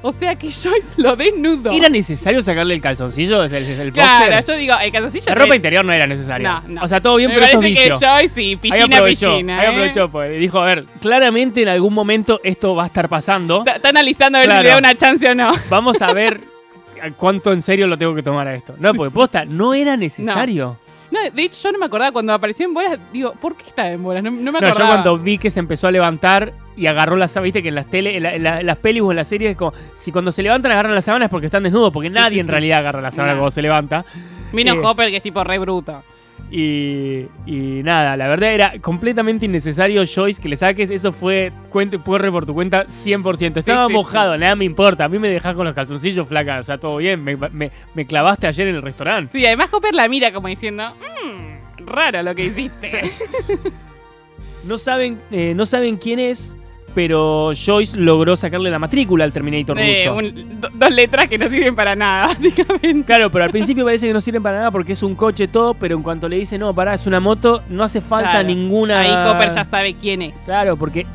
O sea que Joyce lo desnudó. ¿Era necesario sacarle el calzoncillo desde el, desde el Claro, boxer? yo digo, el calzoncillo. La ropa interior no era necesaria. No, no. O sea, todo bien, me pero eso es vicio. que Joyce y Ahí piscina, aprovechó, piscina. ahí ¿eh? aprovechó, pues. Dijo, a ver, claramente en algún momento esto va a estar pasando. Está, está analizando a ver Claro. si le da una chance o no. Vamos a ver cuánto en serio lo tengo que tomar a esto. No, porque posta, no era necesario. No, de hecho, yo no me acordaba cuando apareció en bolas. Digo, ¿por qué está en bolas? No, no me No, acordaba. yo cuando vi que se empezó a levantar y agarró la sábana, viste que en las tele, en, la- en la- en las pelis o en las series, es como, si cuando se levantan agarran la sábana es porque están desnudos, porque Sí, nadie sí, en sí. realidad agarra la sábana cuando se levanta. Vino eh, Hopper, que es tipo re bruto. Y, y nada, la verdad era completamente innecesario, Joyce, que le saques. Eso fue, cuente, corre por tu cuenta 100%. Estaba sí, mojado, nada me importa. A mí me dejás con los calzoncillos flaca, o sea, todo bien. Me, me- me clavaste ayer en el restaurante. Sí, además Hopper la mira como diciendo, mmm, raro lo que hiciste. No saben, eh, no saben quién es, pero Joyce logró sacarle la matrícula al Terminator Eh, ruso. un- do- dos letras que no sirven para nada, básicamente. Claro, pero al principio parece que no sirven para nada porque es un coche todo, pero en cuanto le dice, no, pará, es una moto, no hace falta Claro. ninguna... Ahí Hopper ya sabe quién es. Claro, porque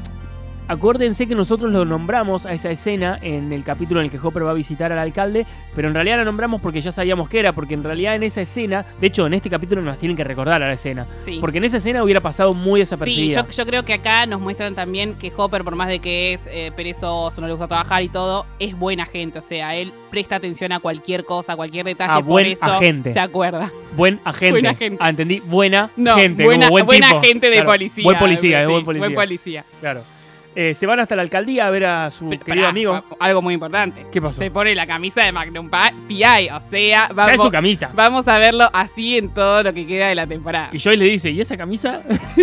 acuérdense que nosotros lo nombramos a esa escena en el capítulo en el que Hopper va a visitar al alcalde, pero en realidad la nombramos porque ya sabíamos que era, porque en realidad en esa escena, de hecho en este capítulo nos tienen que recordar a la escena, Sí. porque en esa escena hubiera pasado muy Sí, desapercibida. yo, yo creo que acá nos muestran también que Hopper, por más de que es eh, perezoso, no le gusta trabajar y todo, es buena gente. O sea, él presta atención a cualquier cosa, a cualquier detalle, Ah, por buen eso agente. se acuerda. Buen agente. Buena gente. Ah, entendí, buena No, gente, buena, como buen buena tipo. gente de Claro, policía. Buen policía, es sí, buen policía. Buen policía. Claro. Eh, se van hasta la alcaldía a ver a su Pero, querido pará, amigo. Algo muy importante. ¿Qué pasó? Se pone la camisa de Magnum PI. O sea, Ya es vamos, su camisa. vamos a verlo así en todo lo que queda de la temporada. Y Joy le dice, ¿y esa camisa?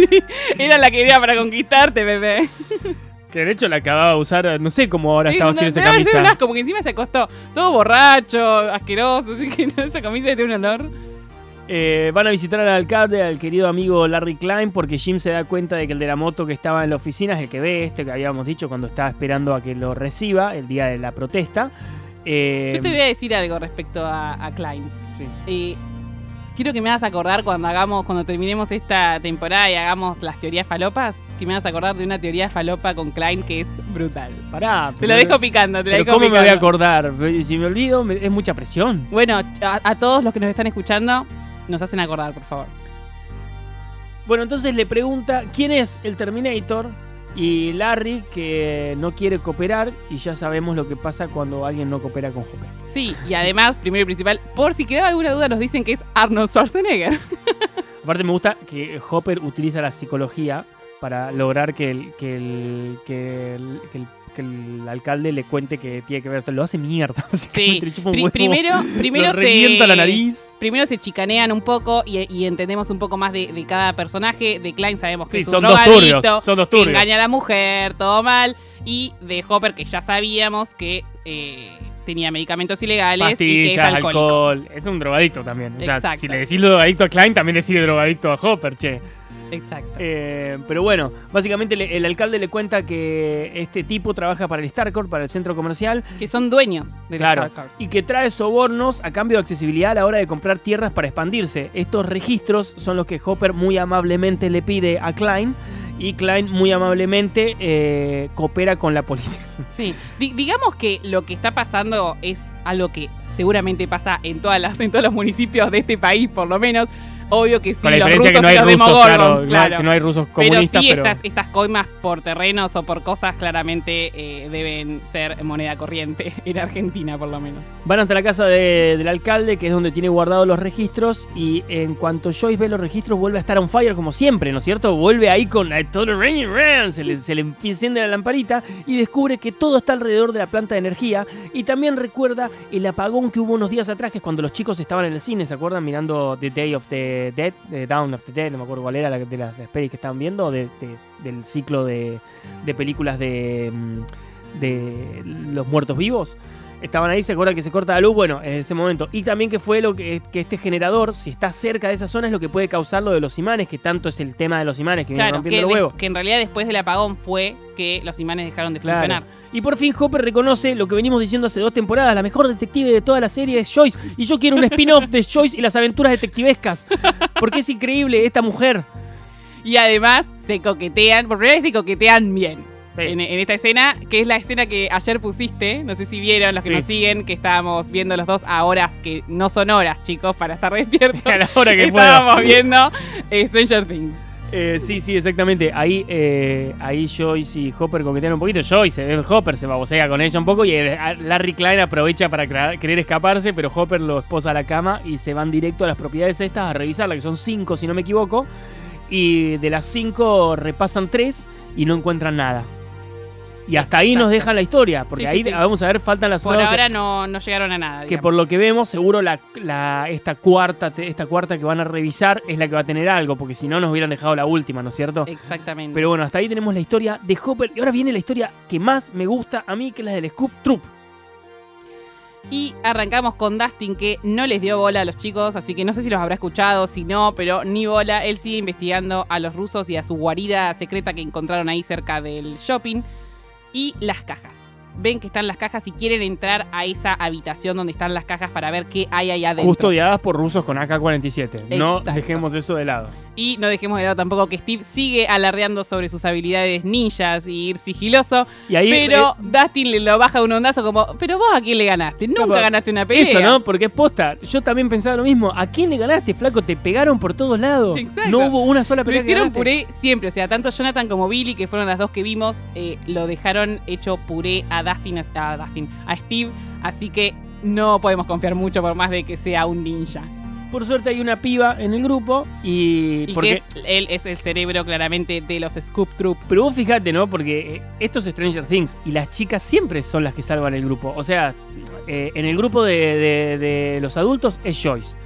Era la que era para conquistarte, bebé. que de hecho la acababa de usar, no sé cómo ahora estaba una- esa camisa. un asco, porque encima se acostó todo borracho, asqueroso, así que no, esa camisa tiene un olor. Eh, van a visitar al alcalde, al querido amigo Larry Klein, porque Jim se da cuenta de que el de la moto que estaba en la oficina es el que ve este que habíamos dicho cuando estaba esperando a que lo reciba el día de la protesta. Eh, Yo te voy a decir algo respecto a, a Klein. sí. Eh, quiero que me hagas acordar cuando hagamos, cuando terminemos esta temporada y hagamos las teorías falopas, que me hagas acordar de una teoría falopa con Klein que es brutal. Pará. Te lo dejo picando, te Pero dejo ¿cómo me voy a acordar? Si me olvido, es mucha presión. Bueno, a, a todos los que nos están escuchando, nos hacen acordar, por favor. Bueno, entonces le pregunta quién es el Terminator y Larry que no quiere cooperar y ya sabemos lo que pasa cuando alguien no coopera con Hopper. Sí, y además, primero y principal, por si quedaba alguna duda, nos dicen que es Arnold Schwarzenegger. Aparte me gusta que Hopper utiliza la psicología para lograr que el, que el, que el, que el- que el alcalde le cuente que tiene que ver esto. Lo hace mierda. Sí, huevo, primero, primero se la nariz. Primero se chicanean un poco y, y entendemos un poco más de, de cada personaje. De Klein sabemos que Sí, es un son dos turbios. Son dos que turbios. engaña a la mujer, todo mal. Y de Hopper, que ya sabíamos que eh, tenía medicamentos ilegales y que es Pastillas, alcohólico. alcohol. Es un drogadicto también. O sea, Exacto. si le decís drogadicto a Klein, también decís drogadicto a Hopper, che. Exacto. Eh, pero bueno, básicamente le- el alcalde le cuenta que este tipo trabaja para el Starcourt, para el centro comercial, que son dueños del Claro. Starcard. y que trae sobornos a cambio de accesibilidad a la hora de comprar tierras para expandirse. Estos registros son los que Hopper muy amablemente le pide a Klein y Klein muy amablemente eh, coopera con la policía. Sí. Di- digamos que lo que está pasando es algo que seguramente pasa en todas las, en todos los municipios de este país, por lo menos. Obvio que sí, con la los rusos que no hay y los rusos, claro, claro. que no hay rusos Pero comunistas, sí, pero, estas, estas coimas por terrenos o por cosas claramente eh, deben ser moneda corriente en Argentina, por lo menos. van hasta la casa de- del alcalde, que es donde tiene guardados los registros, y en cuanto Joyce ve los registros vuelve a estar on fire como siempre, ¿no es cierto? Vuelve ahí con eh, todo el rain, rain, se le, se le enciende la lamparita y descubre que todo está alrededor de la planta de energía y también recuerda el apagón que hubo unos días atrás, que es cuando los chicos estaban en el cine, ¿se acuerdan? Mirando The Day of the Dead, eh, Down of the Dead, no me acuerdo cuál era la de las, las pelis que estaban viendo, de- de- del ciclo de, de películas de, mm, de los muertos vivos. Estaban ahí, se acuerdan que se corta la luz, bueno, en ese momento. Y también que fue lo que, que este generador, si está cerca de esa zona, es lo que puede causar lo de los imanes, que tanto es el tema de los imanes que viene Claro, rompiendo que, de- huevos. que en realidad después del apagón fue que los imanes dejaron de Claro. funcionar. Y por fin Hopper reconoce lo que venimos diciendo hace dos temporadas, la mejor detective de toda la serie es Joyce. Y yo quiero un spin-off de Joyce y las aventuras detectivescas. Porque es increíble esta mujer. Y además se coquetean, por primera vez se coquetean bien. Sí. En, en esta escena, que es la escena que ayer pusiste, no sé si vieron los que Sí. nos siguen, que estábamos viendo los dos a horas que no son horas, chicos, para estar despiertos. A la hora que Estábamos pueda. viendo eh, Stranger Things. Eh, sí, sí, exactamente. Ahí, eh, ahí Joyce y Hopper coquetean un poquito. Joyce, eh, Hopper se babosea con ella un poco y eh, Larry Klein aprovecha para querer escaparse, pero Hopper lo esposa a la cama y se van directo a las propiedades estas a revisarla, que son cinco si no me equivoco. Y de las cinco repasan tres y no encuentran nada. Y hasta ahí nos dejan la historia, porque Sí, ahí sí. vamos a ver, faltan las Por otras que- ahora no, no llegaron a nada. que digamos. por lo que vemos, seguro la, la- esta, cuarta, esta cuarta que van a revisar es la que va a tener algo, porque si no nos hubieran dejado la última, ¿no es cierto? Exactamente. Pero bueno, hasta ahí tenemos la historia de Hopper. Y ahora viene la historia que más me gusta a mí, que es la del Scoop Troop. Y arrancamos con Dustin, que no les dio bola a los chicos, así que no sé si los habrá escuchado, si no, pero ni bola. Él sigue investigando a los rusos y a su guarida secreta que encontraron ahí cerca del shopping. Y las cajas. Ven que están las cajas y quieren entrar a esa habitación donde están las cajas para ver qué hay ahí adentro. Custodiadas por rusos con AK-47. No dejemos eso de lado. Y no dejemos de lado tampoco que Steve sigue alardeando sobre sus habilidades ninjas y ir sigiloso. Y ahí. pero eh, Dustin le lo baja un ondazo como, pero vos a quién le ganaste? Nunca ganaste una pelea. eso, ¿no? Porque es posta. Yo también pensaba lo mismo. ¿A quién le ganaste, flaco? Te pegaron por todos lados. Exacto. No hubo una sola Lo pelea que hicieron puré siempre, o sea, tanto Jonathan como Billy, que fueron las dos que vimos, eh, lo dejaron hecho puré a Dustin, a Dustin, a Steve, así que no podemos confiar mucho por más de que sea un ninja. Por suerte hay una piba en el grupo y. Y porque, que es, él es el cerebro claramente de los Scoop Troop. Pero vos fijate, ¿no? Porque eh, esto es Stranger Things y las chicas siempre son las que salvan el grupo. O sea, eh, en el grupo de, de- de los adultos es Joyce.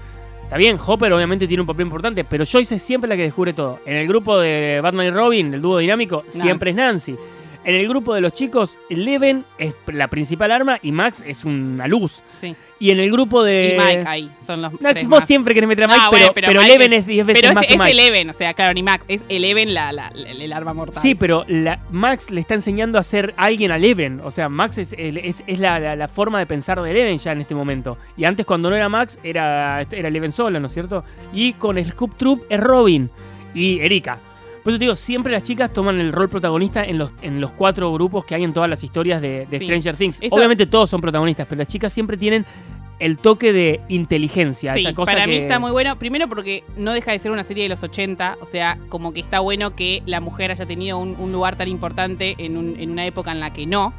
Está bien, Hopper obviamente tiene un papel importante, pero Joyce es siempre la que descubre todo. En el grupo de Batman y Robin, el dúo dinámico, siempre es Nancy. En el grupo de los chicos, Eleven es la principal arma y Max es una luz. Sí. Y en el grupo de... y Mike ahí, son los No, tres vos más. siempre querés meter a No, Mike, bueno, pero, pero pero Mike Eleven es- es 10 veces Pero más es, que es Mike. Eleven, o sea, claro, ni Max, es Eleven la, la- el, el arma mortal. Sí, pero la- Max le está enseñando a ser alguien a Eleven. O sea, Max es, es, es la, la- la forma de pensar de Eleven ya en este momento. Y antes, cuando no era Max, era, era Eleven sola, ¿no es cierto? Y con el Scoop Troop es Robin y Erika. Por eso te digo, siempre las chicas toman el rol protagonista en los, en los cuatro grupos que hay en todas las historias de, de Sí. Stranger Things. Obviamente todos son protagonistas, pero las chicas siempre tienen el toque de inteligencia. Sí, esa cosa para mí está muy bueno. Primero porque no deja de ser una serie de los 80. O sea, como que está bueno que la mujer haya tenido un, un lugar tan importante en, un- en una época en la que no.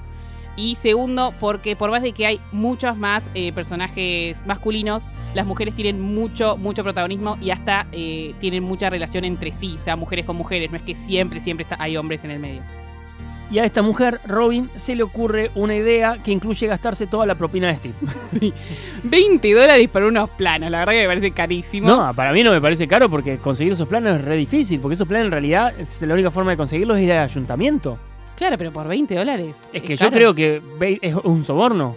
Y segundo, porque por más de que hay muchos más eh, personajes masculinos, las mujeres tienen mucho, mucho protagonismo y hasta eh, tienen mucha relación entre sí. O sea, mujeres con mujeres. No es que siempre, siempre está- hay hombres en el medio. Y a esta mujer, Robin, se le ocurre una idea que incluye gastarse toda la propina de Steve. Sí. 20 dólares por unos planos. La verdad que me parece carísimo. No, para mí no me parece caro porque conseguir esos planos es re difícil, porque esos planos en realidad es la única forma de conseguirlos es ir al ayuntamiento. Claro, pero por 20 dólares. Es que yo creo que es un soborno.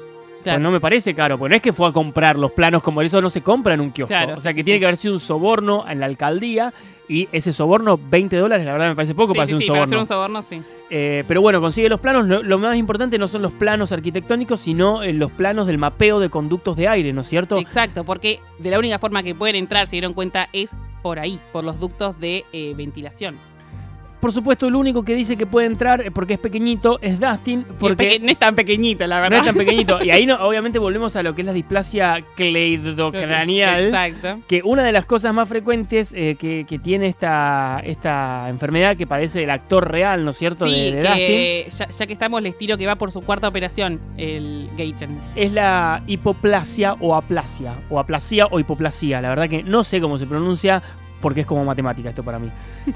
Claro. Pues no me parece caro, porque no es que fue a comprar los planos como eso no se compra en un kiosco. Claro, o sea que sí, tiene sí. que haber sido un soborno en la alcaldía Y ese soborno, 20 dólares, la verdad me parece poco Sí, para hacer un sí, soborno. para hacer un soborno, sí. Eh, pero bueno, consigue los planos. Lo, lo más importante no son los planos arquitectónicos, sino eh, los planos del mapeo de conductos de aire, ¿no es cierto? Exacto, porque de la única forma que pueden entrar, se dieron cuenta, es por ahí, por los ductos de eh, ventilación. Por supuesto, el único que dice que puede entrar, porque es pequeñito, es Dustin, Porque no es tan pequeñito, la no verdad. es tan pequeñito. Y ahí no, obviamente volvemos a lo que es la displasia cleidocranial. Exacto. Que una de las cosas más frecuentes eh, que, que tiene esta, esta enfermedad que padece el actor real, ¿no es cierto? Sí, de, de Dustin, ya que estamos, les tiro que va por su cuarta operación, el Gaten. es la hipoplasia o aplasia. O aplasia o hipoplasia. La verdad que no sé cómo se pronuncia porque es como matemática esto para mí.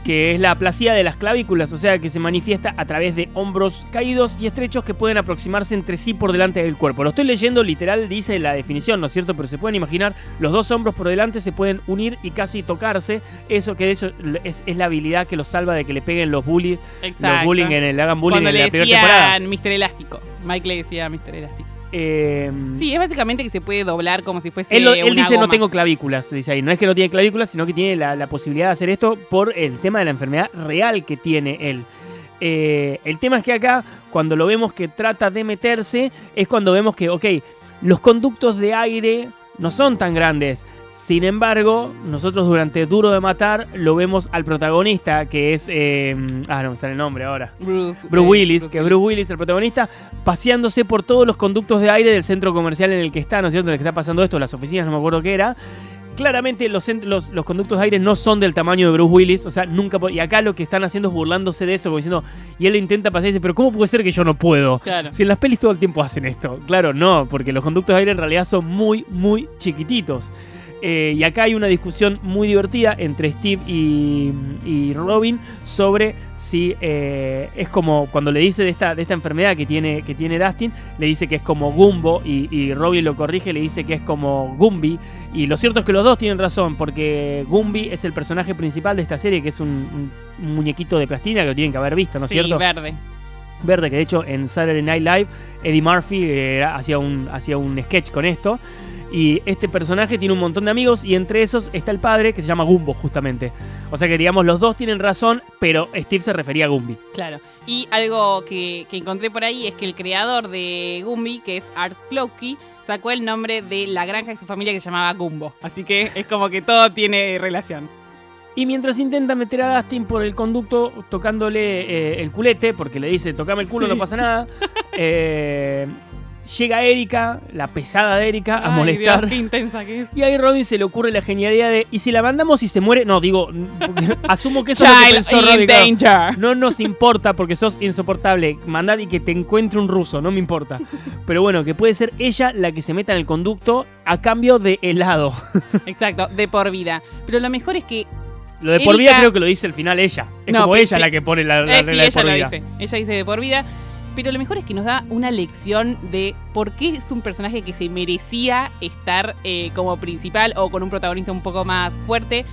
Que es la aplasia de las clavículas, o sea que se manifiesta a través de hombros caídos y estrechos que pueden aproximarse entre sí por delante del cuerpo. Lo estoy leyendo literal, dice la definición, ¿no es cierto? Pero se pueden imaginar, los dos hombros por delante se pueden unir y casi tocarse. Eso que eso es, es la habilidad que los salva de que le peguen los bullies, Exacto. los bullying en el, le hagan bullying Cuando en le la primera temporada. decían Mr. Elástico. Mike le decía Mr. Elástico. Eh, Sí, es básicamente que se puede doblar como si fuese Él, él una dice no tengo clavículas, dice ahí. No es que no tiene clavículas, sino que tiene la, la posibilidad de hacer esto por el tema de la enfermedad real que tiene él. Eh, el tema es que acá, cuando lo vemos que trata de meterse, es cuando vemos que, ok, los conductos de aire no son tan grandes. Sin embargo, nosotros durante Duro de Matar lo vemos al protagonista, que es... eh, ah, no me sale el nombre ahora. Bruce, Bruce eh, Willis, que Bruce Willis, el protagonista, paseándose por todos los conductos de aire del centro comercial en el que está, ¿no es cierto? En el que está pasando esto, las oficinas, no me acuerdo qué era. Claramente los, los, los conductos de aire no son del tamaño de Bruce Willis, o sea, nunca... Y acá lo que están haciendo es burlándose de eso, como diciendo... Y él intenta pasar y dice, pero ¿cómo puede ser que yo no puedo? Claro. Si en las pelis todo el tiempo hacen esto. Claro, no, porque los conductos de aire en realidad son muy, muy chiquititos. Eh, y acá hay una discusión muy divertida entre Steve y, y Robin sobre si eh, es como cuando le dice de esta, de esta enfermedad que tiene, que tiene Dustin, le dice que es como Gumbo y, y Robin lo corrige, le dice que es como Gumby. Y lo cierto es que los dos tienen razón, porque Gumby es el personaje principal de esta serie, que es un, un- muñequito de plastilina que lo tienen que haber visto, ¿no es sí, cierto? verde. verde, que de hecho en Saturday Night Live Eddie Murphy eh, hacía, un, hacía un sketch con esto. Y este personaje tiene un montón de amigos y entre esos está el padre que se llama Gumbo justamente. O sea que digamos los dos tienen razón, pero Steve se refería a Gumby. Claro. Y algo que, que encontré por ahí es que el creador de Gumby, que es Art Clokey, sacó el nombre de la granja de su familia que se llamaba Gumbo. Así que es como que todo tiene relación. Y mientras intenta meter a Dustin por el conducto tocándole eh, el culete, porque le dice, tocame el culo, Sí. no pasa nada, eh, llega Erika, la pesada de Erika, a Ay, molestar. Dios, qué intensa que es. Y ahí Robin se le ocurre la genialidad de, ¿y si la mandamos y se muere? No, digo, asumo que eso es lo que Child pensó in Robin. claro. danger. No nos importa porque sos insoportable. Mandad y que te encuentre un ruso, no me importa. Pero bueno, que puede ser ella la que se meta en el conducto a cambio de helado. Exacto, de por vida. Pero lo mejor es que Lo de por Erika- vida creo que lo dice al final ella. Es No, como ella la que pone la, la Eh, sí, regla de ella por lo vida. dice. Ella dice de por vida. Pero lo mejor es que nos da una lección de por qué es un personaje que se merecía estar eh, como principal o con un protagonista un poco más fuerte.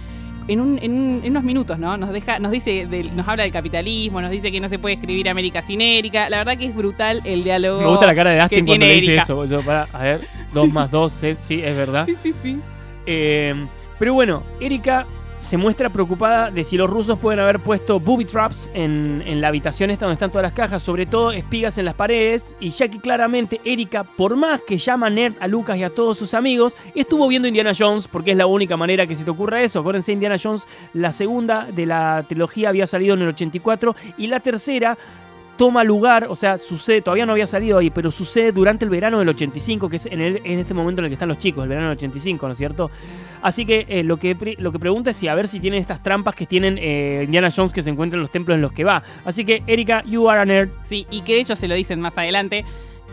En, un- en un- en unos minutos, ¿no? Nos deja, nos dice, del- nos habla del capitalismo, nos dice que no se puede escribir América sin Erika. La verdad que es brutal el diálogo. Me gusta la cara de que cuando le dice Erika. eso. Yo, pará, a ver, dos más dos, es- sí, es verdad. Sí, sí, sí. Eh, pero bueno, Erika se muestra preocupada de si los rusos pueden haber puesto booby traps en, en la habitación esta donde están todas las cajas, sobre todo espigas en las paredes, y ya que claramente Erika, por más que llama nerd a Lucas y a todos sus amigos, estuvo viendo Indiana Jones, porque es la única manera que se te ocurra eso. Acuérdense, Indiana Jones, la segunda de la trilogía había salido en el 84, y la tercera toma lugar, o sea, sucede, todavía no había salido ahí, pero sucede durante el verano del 85, que es en, el- en este momento en el que están los chicos, el verano del 85, ¿no es cierto? Así que eh, lo, que lo que pregunta es si a ver si tienen estas trampas que tienen eh, Indiana Jones que se encuentran en los templos en los que va. Así que, Erika, you are a nerd. Sí, y que de hecho se lo dicen más adelante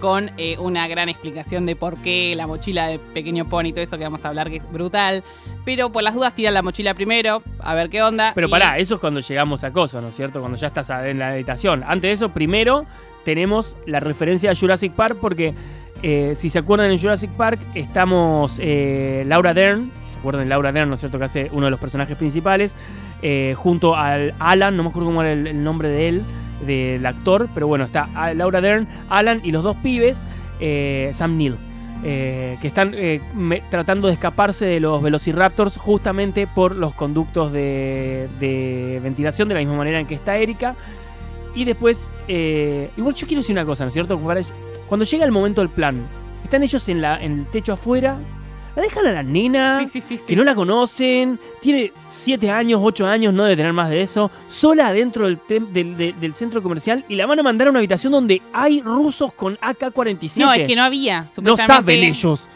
con eh, una gran explicación de por qué la mochila de Pequeño Pony y todo eso que vamos a hablar que es brutal. Pero por las dudas tiran la mochila primero, a ver qué onda. Pero y- pará, eso es cuando llegamos a Coso, ¿no es cierto? Cuando ya estás en la habitación. Antes de eso, primero tenemos la referencia a Jurassic Park porque, eh, si se acuerdan en Jurassic Park, estamos eh, Laura Dern, ¿se acuerdan de Laura Dern, ¿no es cierto? Que hace uno de los personajes principales, eh, junto al Alan, no me acuerdo cómo era el, el nombre de él, del actor, pero bueno, está Laura Dern, Alan y los dos pibes, eh, Sam Neill. eh, que están eh, tratando de escaparse de los velociraptors justamente por los conductos de, de ventilación, de la misma manera en que está Erika. Y después, igual yo quiero decir una cosa, ¿no es cierto? Cuando llega el momento del plan, están ellos en, la, en el techo afuera, la dejan a la nena Sí, sí, sí. que no la conocen, tiene 7 años, 8 años, no debe tener más de eso, sola adentro del, del, de- del centro comercial y la van a mandar a una habitación donde hay rusos con AK-47. No, es que no había. No saben ellos.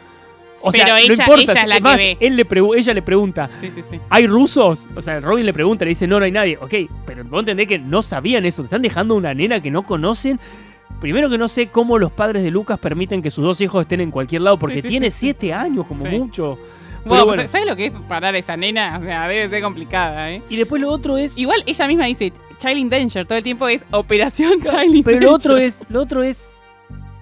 O sea, no importa. ella es la que ve. él le ella le pregunta, Sí, sí, sí. ¿hay rusos? O sea, Robin le pregunta, le dice, no, no hay nadie. Ok, pero vos entendés que no sabían eso. Te están dejando una nena que no conocen. Primero que no sé cómo los padres de Lucas permiten que sus dos hijos estén en cualquier lado, porque sí, tiene sí. 7 años como mucho. Pero Wow, bueno. ¿Sabes lo que es parar a esa nena? O sea, debe ser complicada, ¿eh? Y después lo otro es... Igual ella misma dice Child in Danger, todo el tiempo es Operación Child in Pero Danger. lo otro es, lo otro es.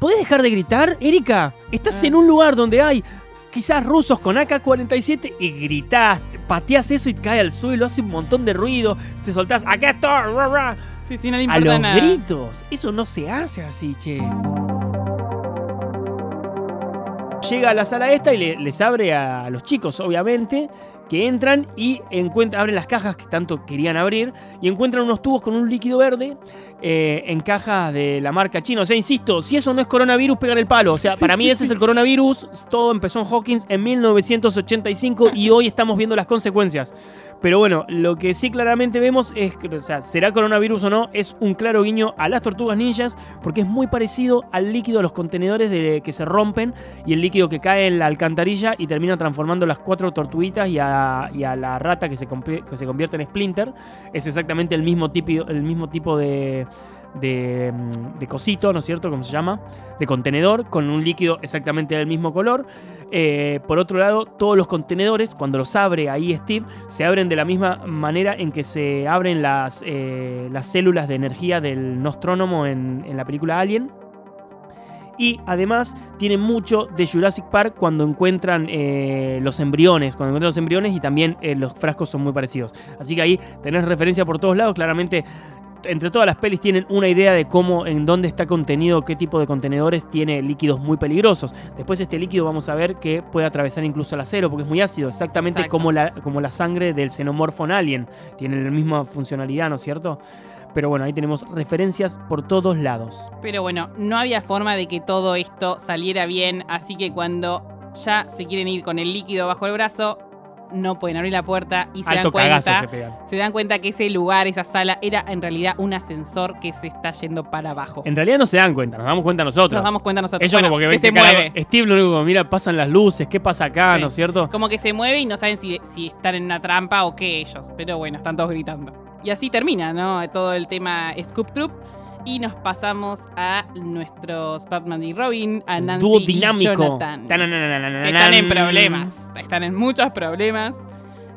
¿Podés dejar de gritar, Erika? Estás Ah. en un lugar donde hay quizás rusos con AK-47 y gritás, pateás eso y cae al suelo, hace un montón de ruido, te soltás, acá estoy, ra, ra", Sí, sí, no le a los nada. gritos. Eso no se hace así, che. Llega a la sala esta y le- les abre a los chicos, obviamente, que entran y encuentran, abren las cajas que tanto querían abrir y encuentran unos tubos con un líquido verde eh, en cajas de la marca china. O sea, insisto, si eso no es coronavirus, pegan el palo. O sea, para mí ese es el coronavirus. Todo empezó en Hawkins en 1985 y hoy estamos viendo las consecuencias. Pero bueno, lo que sí claramente vemos es que, o sea, será coronavirus o no, es un claro guiño a las tortugas ninjas, porque es muy parecido al líquido, a los contenedores de, que se rompen y el líquido que cae en la alcantarilla y termina transformando las cuatro tortuguitas y a, la rata que se, que se convierte en Splinter. Es exactamente el mismo tipo, el mismo tipo de, de, de cosito, ¿no es cierto? ¿Cómo se llama? De contenedor, con un líquido exactamente del mismo color. Eh, por otro lado, todos los contenedores, cuando los abre ahí Steve, se abren de la misma manera en que se abren las, eh, las células de energía del Nostrónomo en, la película Alien. Y además tiene mucho de Jurassic Park cuando encuentran eh, los embriones, cuando encuentran los embriones y también los frascos son muy parecidos. Así que ahí tenés referencia por todos lados, claramente entre todas las pelis tienen una idea de cómo, en dónde está contenido, qué tipo de contenedores tiene líquidos muy peligrosos. Después este líquido vamos a ver que puede atravesar incluso el acero porque es muy ácido, exactamente Exacto. como la, como la sangre del xenomorfo en Alien. Tiene la misma funcionalidad, ¿no es cierto? Pero bueno, ahí tenemos referencias por todos lados. Pero bueno, no había forma de que todo esto saliera bien, así que cuando ya se quieren ir con el líquido bajo el brazo, no pueden abrir la puerta y se Alto dan cuenta. se pegan. Se dan cuenta que ese lugar, esa sala, era en realidad un ascensor que se está yendo para abajo. En realidad no se dan cuenta, nos damos cuenta nosotros. Nos damos cuenta nosotros. Ellos Bueno, como que se que mueve. Steve lo único que mira, pasan las luces, ¿qué pasa acá? Sí. ¿No es cierto? Como que se mueve y no saben si, si están en una trampa o qué ellos. Pero bueno, están todos gritando. Y así termina, ¿no? Todo el tema Scoop Troop. Y nos pasamos a nuestros Batman y Robin, a Nancy Dúo y Jonathan. dinámico. Que están en problemas. Están en muchos problemas.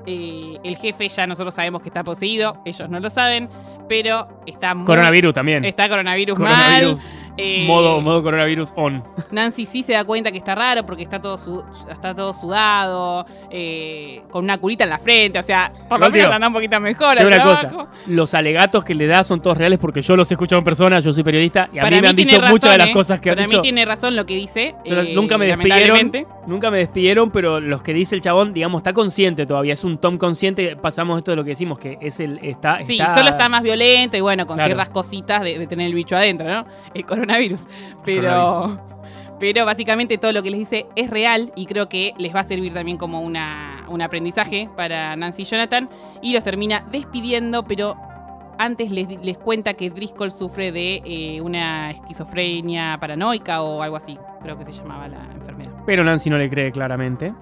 Eh, el jefe ya nosotros sabemos que está poseído, ellos no lo saben, pero está muy- Coronavirus también. Está coronavirus, Coronavirus. mal. Eh, Modo, modo coronavirus on. Nancy sí se da cuenta que está raro porque está todo, su- está todo sudado, eh, con una curita en la frente, o sea, por lo menos anda un poquito mejor al una trabajo. cosa, los alegatos que le da son todos reales porque yo los he escuchado en persona, yo soy periodista y a Para mí me han dicho muchas de las ¿eh? cosas que han Para dicho. mí tiene razón lo que dice. Yo eh, nunca me despidieron, nunca me despidieron, pero los que dice el chabón, digamos, está consciente todavía, es un Tom consciente, pasamos esto de lo que decimos, que es el, está, Sí, está- solo está más violento y bueno, con Claro. ciertas cositas de, de tener el bicho adentro, ¿no? El coronavirus. Pero, pero básicamente todo lo que les dice es real y creo que les va a servir también como una, un aprendizaje para Nancy y Jonathan. Y los termina despidiendo, pero antes les, les cuenta que Driscoll sufre de eh, una esquizofrenia paranoica o algo así, creo que se llamaba la enfermedad. Pero Nancy no le cree claramente.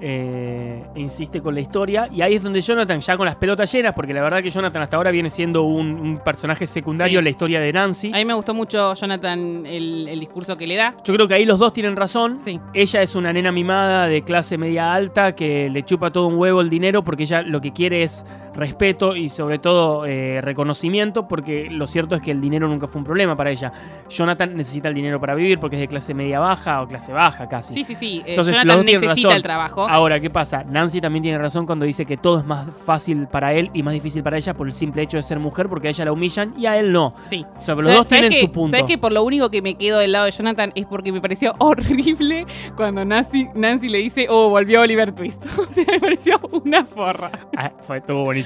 Eh, insiste con la historia. Y ahí es donde Jonathan, ya con las pelotas llenas, porque la verdad que Jonathan hasta ahora viene siendo un, un personaje secundario Sí. en la historia de Nancy. A mí me gustó mucho Jonathan el, el discurso que le da. Yo creo que ahí los dos tienen razón. Sí. Ella es una nena mimada de clase media alta que le chupa todo un huevo el dinero porque ella lo que quiere es respeto y sobre todo eh, reconocimiento, porque lo cierto es que el dinero nunca fue un problema para ella. Jonathan necesita el dinero para vivir porque es de clase media baja o clase baja casi. Sí, sí, sí. eh, Entonces, Jonathan necesita razón. el trabajo. Ahora, ¿qué pasa? Nancy también tiene razón cuando dice que todo es más fácil para él y más difícil para ella por el simple hecho de ser mujer, porque a ella la humillan y a él no. Sí. O sea, pero los ¿Sabes- dos tienen su punto. ¿Sabes que por lo único que me quedo del lado de Jonathan es porque me pareció horrible cuando Nancy, Nancy le dice, oh, volvió Oliver Twist? O sea, me pareció una forra. Ah, fue, estuvo buenísimo.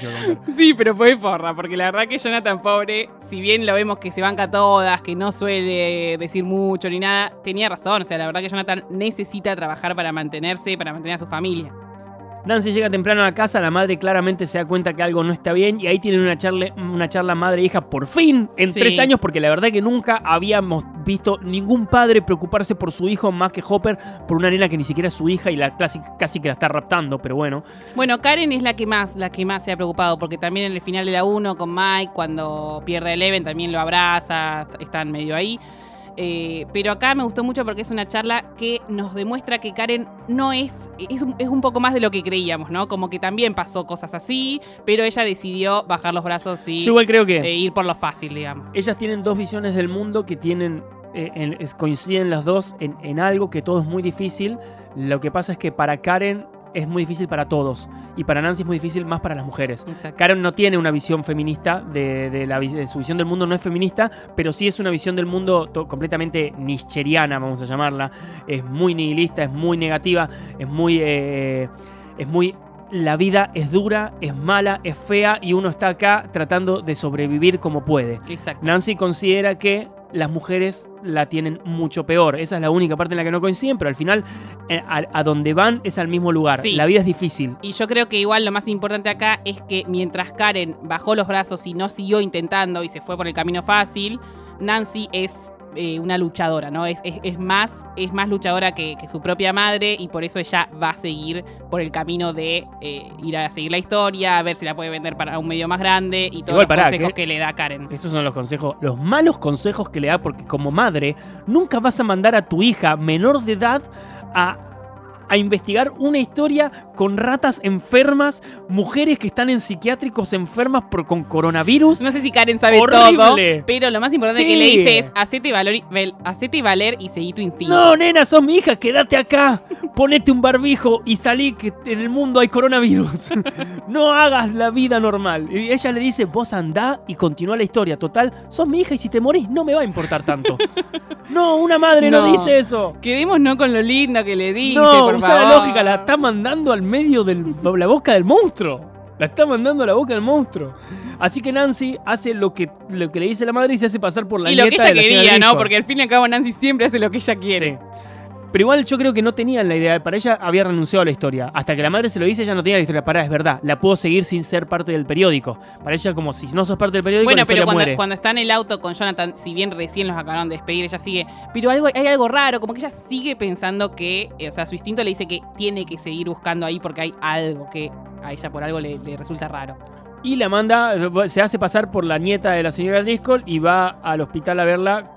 Sí, pero fue forra, porque la verdad que Jonathan, pobre, si bien lo vemos que se banca todas, que no suele decir mucho ni nada, tenía razón. O sea, la verdad que Jonathan necesita trabajar para mantenerse, para mantener a su familia. Nancy llega temprano a casa, la madre claramente se da cuenta que algo no está bien y ahí tienen una charla, una charla madre e hija por fin en Sí. tres años porque la verdad que nunca habíamos visto ningún padre preocuparse por su hijo más que Hopper por una nena que ni siquiera es su hija y la casi, casi que la está raptando, pero bueno. Bueno, Karen es la que más, la que más se ha preocupado, porque también en el final de la 1 con Mike, cuando pierde a Eleven, también lo abraza, están medio ahí. Eh, pero acá me gustó mucho porque es una charla que nos demuestra que Karen no es, es un, es un poco más de lo que creíamos, ¿no? Como que también pasó cosas así, pero ella decidió bajar los brazos y Yo igual creo que... eh, ir por lo fácil, digamos. Ellas tienen dos visiones del mundo que tienen. eh, en- coinciden las dos en, en algo que todo es muy difícil. Lo que pasa es que para Karen es muy difícil para todos. Y para Nancy es muy difícil más para las mujeres. Exacto. Karen no tiene una visión feminista, de, de la, de su visión del mundo no es feminista, pero sí es una visión del mundo completamente nicheriana, vamos a llamarla. Es muy nihilista, es muy negativa, es muy... eh, es muy... La vida es dura, es mala, es fea y uno está acá tratando de sobrevivir como puede. Exacto. Nancy considera que las mujeres la tienen mucho peor. Esa es la única parte en la que no coinciden, pero al final eh, a, a donde van es al mismo lugar. Sí. La vida es difícil. Y yo creo que igual lo más importante acá es que mientras Karen bajó los brazos y no siguió intentando y se fue por el camino fácil, Nancy es eh, una luchadora, ¿no? Es, es- es más, es más luchadora que, que su propia madre y por eso ella va a seguir por el camino de eh, ir a seguir la historia, a ver si la puede vender para un medio más grande y todos Igual, los pará, consejos ¿qué? que le da Karen. Esos son los consejos, los malos consejos que le da, porque como madre nunca vas a mandar a tu hija menor de edad a, a investigar una historia con ratas enfermas, mujeres que están en psiquiátricos enfermas por, con coronavirus. No sé si Karen sabe Horrible. todo, pero lo más importante Sí. que le dice es hacete valer, vel- hacete valer y seguí tu instinto. No, nena, sos mi hija, quédate acá. Ponete un barbijo y salí que en el mundo hay coronavirus. no hagas la vida normal. Y ella le dice, vos andá y continúa la historia. Total, sos mi hija y si te morís no me va a importar tanto. no, una madre no, No. dice eso. Quedémonos con lo lindo que le dice, no, por usa la lógica, la está mandando al medio de la boca del monstruo. La está mandando a la boca del monstruo. Así que Nancy hace lo que, lo que le dice la madre y se hace pasar por la y lo que nieta ella de la señora quería, ¿no? Porque al fin y al cabo Nancy siempre hace lo que ella quiere. Sí. Pero igual yo creo que no tenían la idea. Para ella había renunciado a la historia. Hasta que la madre se lo dice, ella no tenía la historia. Pará, es verdad. La puedo seguir sin ser parte del periódico. Para ella, como si no sos parte del periódico, Bueno, la pero cuando, muere. cuando está en el auto con Jonathan, si bien recién los acabaron de despedir, ella sigue. Pero algo, hay algo raro, como que ella sigue pensando que, eh, o sea, su instinto le dice que tiene que seguir buscando ahí porque hay algo que a ella por algo le, le resulta raro. Y la manda, se hace pasar por la nieta de la señora Driscoll y va al hospital a verla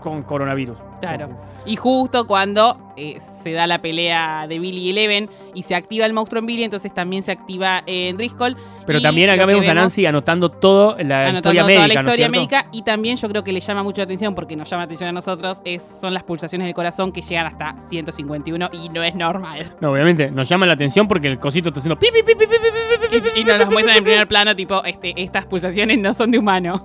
con coronavirus. Claro. Y justo cuando eh, se da la pelea de Billy y Eleven y se activa el monstruo en Billy, entonces también se activa en Driscoll. Pero Y también acá vemos a Nancy anotando todo la anotando historia toda médica, la ¿no es historia médica y también yo creo que le llama mucho la atención porque nos llama la atención a nosotros es, son las pulsaciones del corazón que llegan hasta 151 y no es normal No, obviamente, nos llama la atención porque el cosito está haciendo pi, pi, pi, pi, pi, pi, pi, pi, pi, pi, y, y nos las muestran en primer plano tipo este, estas pulsaciones no son de humano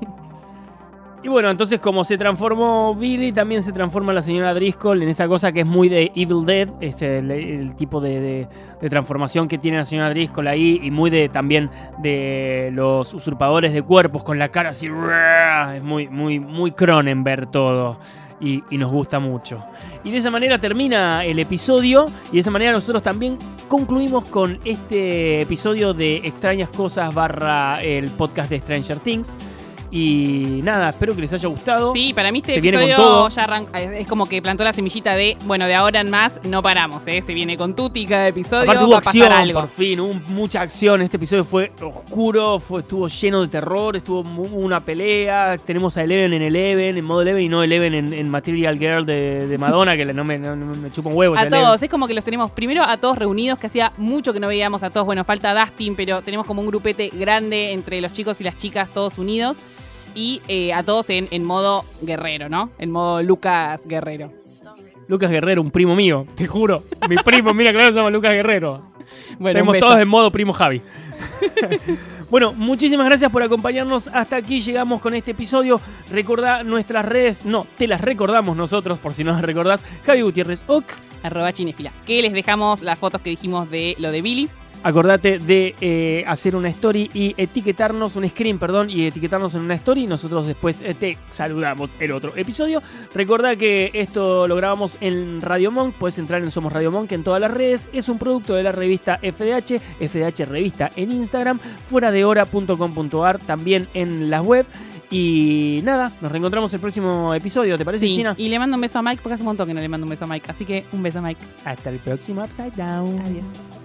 Y bueno, entonces como se transformó Billy, también se transforma la señora Driscoll en esa cosa que es muy de Evil Dead, este, el, tipo de, de- transformación que tiene la señora Driscoll ahí, y muy de también de los usurpadores de cuerpos con la cara así, es muy, muy, muy Cronenberg todo. Y nos gusta mucho. Y de esa manera termina el episodio. Y de esa manera nosotros también concluimos con este episodio de Extrañas Cosas barra el podcast de Stranger Things. Y nada, espero que les haya gustado. Sí, para mí este Se viene con episodio todo. ya arranca, es como que plantó la semillita de, bueno, de ahora en más no paramos, ¿eh? Se viene con Tuti cada episodio, Aparte va hubo a pasar acción, algo. por fin, hubo mucha acción. Este episodio fue oscuro, fue, estuvo lleno de terror, estuvo una pelea. Tenemos a Eleven en Eleven, en modo Eleven y no Eleven en, en Material Girl de, de Madonna, que le- no me, no- me chupa un huevo. A Eleven. todos, es como que los tenemos primero a todos reunidos, que hacía mucho que no veíamos a todos. Bueno, falta Dustin, pero tenemos como un grupete grande entre los chicos y las chicas, todos unidos. Y eh, a todos en, en modo guerrero, ¿no? En modo Lucas Guerrero. Lucas Guerrero, un primo mío, te juro. Mi primo, mira, claro, se llama Lucas Guerrero. Bueno, Tenemos todos en modo primo Javi. bueno, muchísimas gracias por acompañarnos. Hasta aquí llegamos con este episodio. Recordá nuestras redes, no, te las recordamos nosotros, por si no las recordás. Javi Gutiérrez Oc. Arroba Chinefila. Que les dejamos las fotos que dijimos de lo de Billy. Acordate de eh, hacer una story y etiquetarnos, un screen, perdón, y etiquetarnos en una story. Nosotros después eh, te saludamos el otro episodio. Recordá que esto lo grabamos en Radio Monk. Puedes entrar en Somos Radio Monk en todas las redes. Es un producto de la revista FDH, FDH Revista en Instagram, fuera de hora.com.ar, también en la web. Y nada, nos reencontramos el próximo episodio. ¿Te parece, Sí, China? Y le mando un beso a Mike porque hace un montón que no le mando un beso a Mike. Así que un beso a Mike. Hasta el próximo Upside Down. Adiós.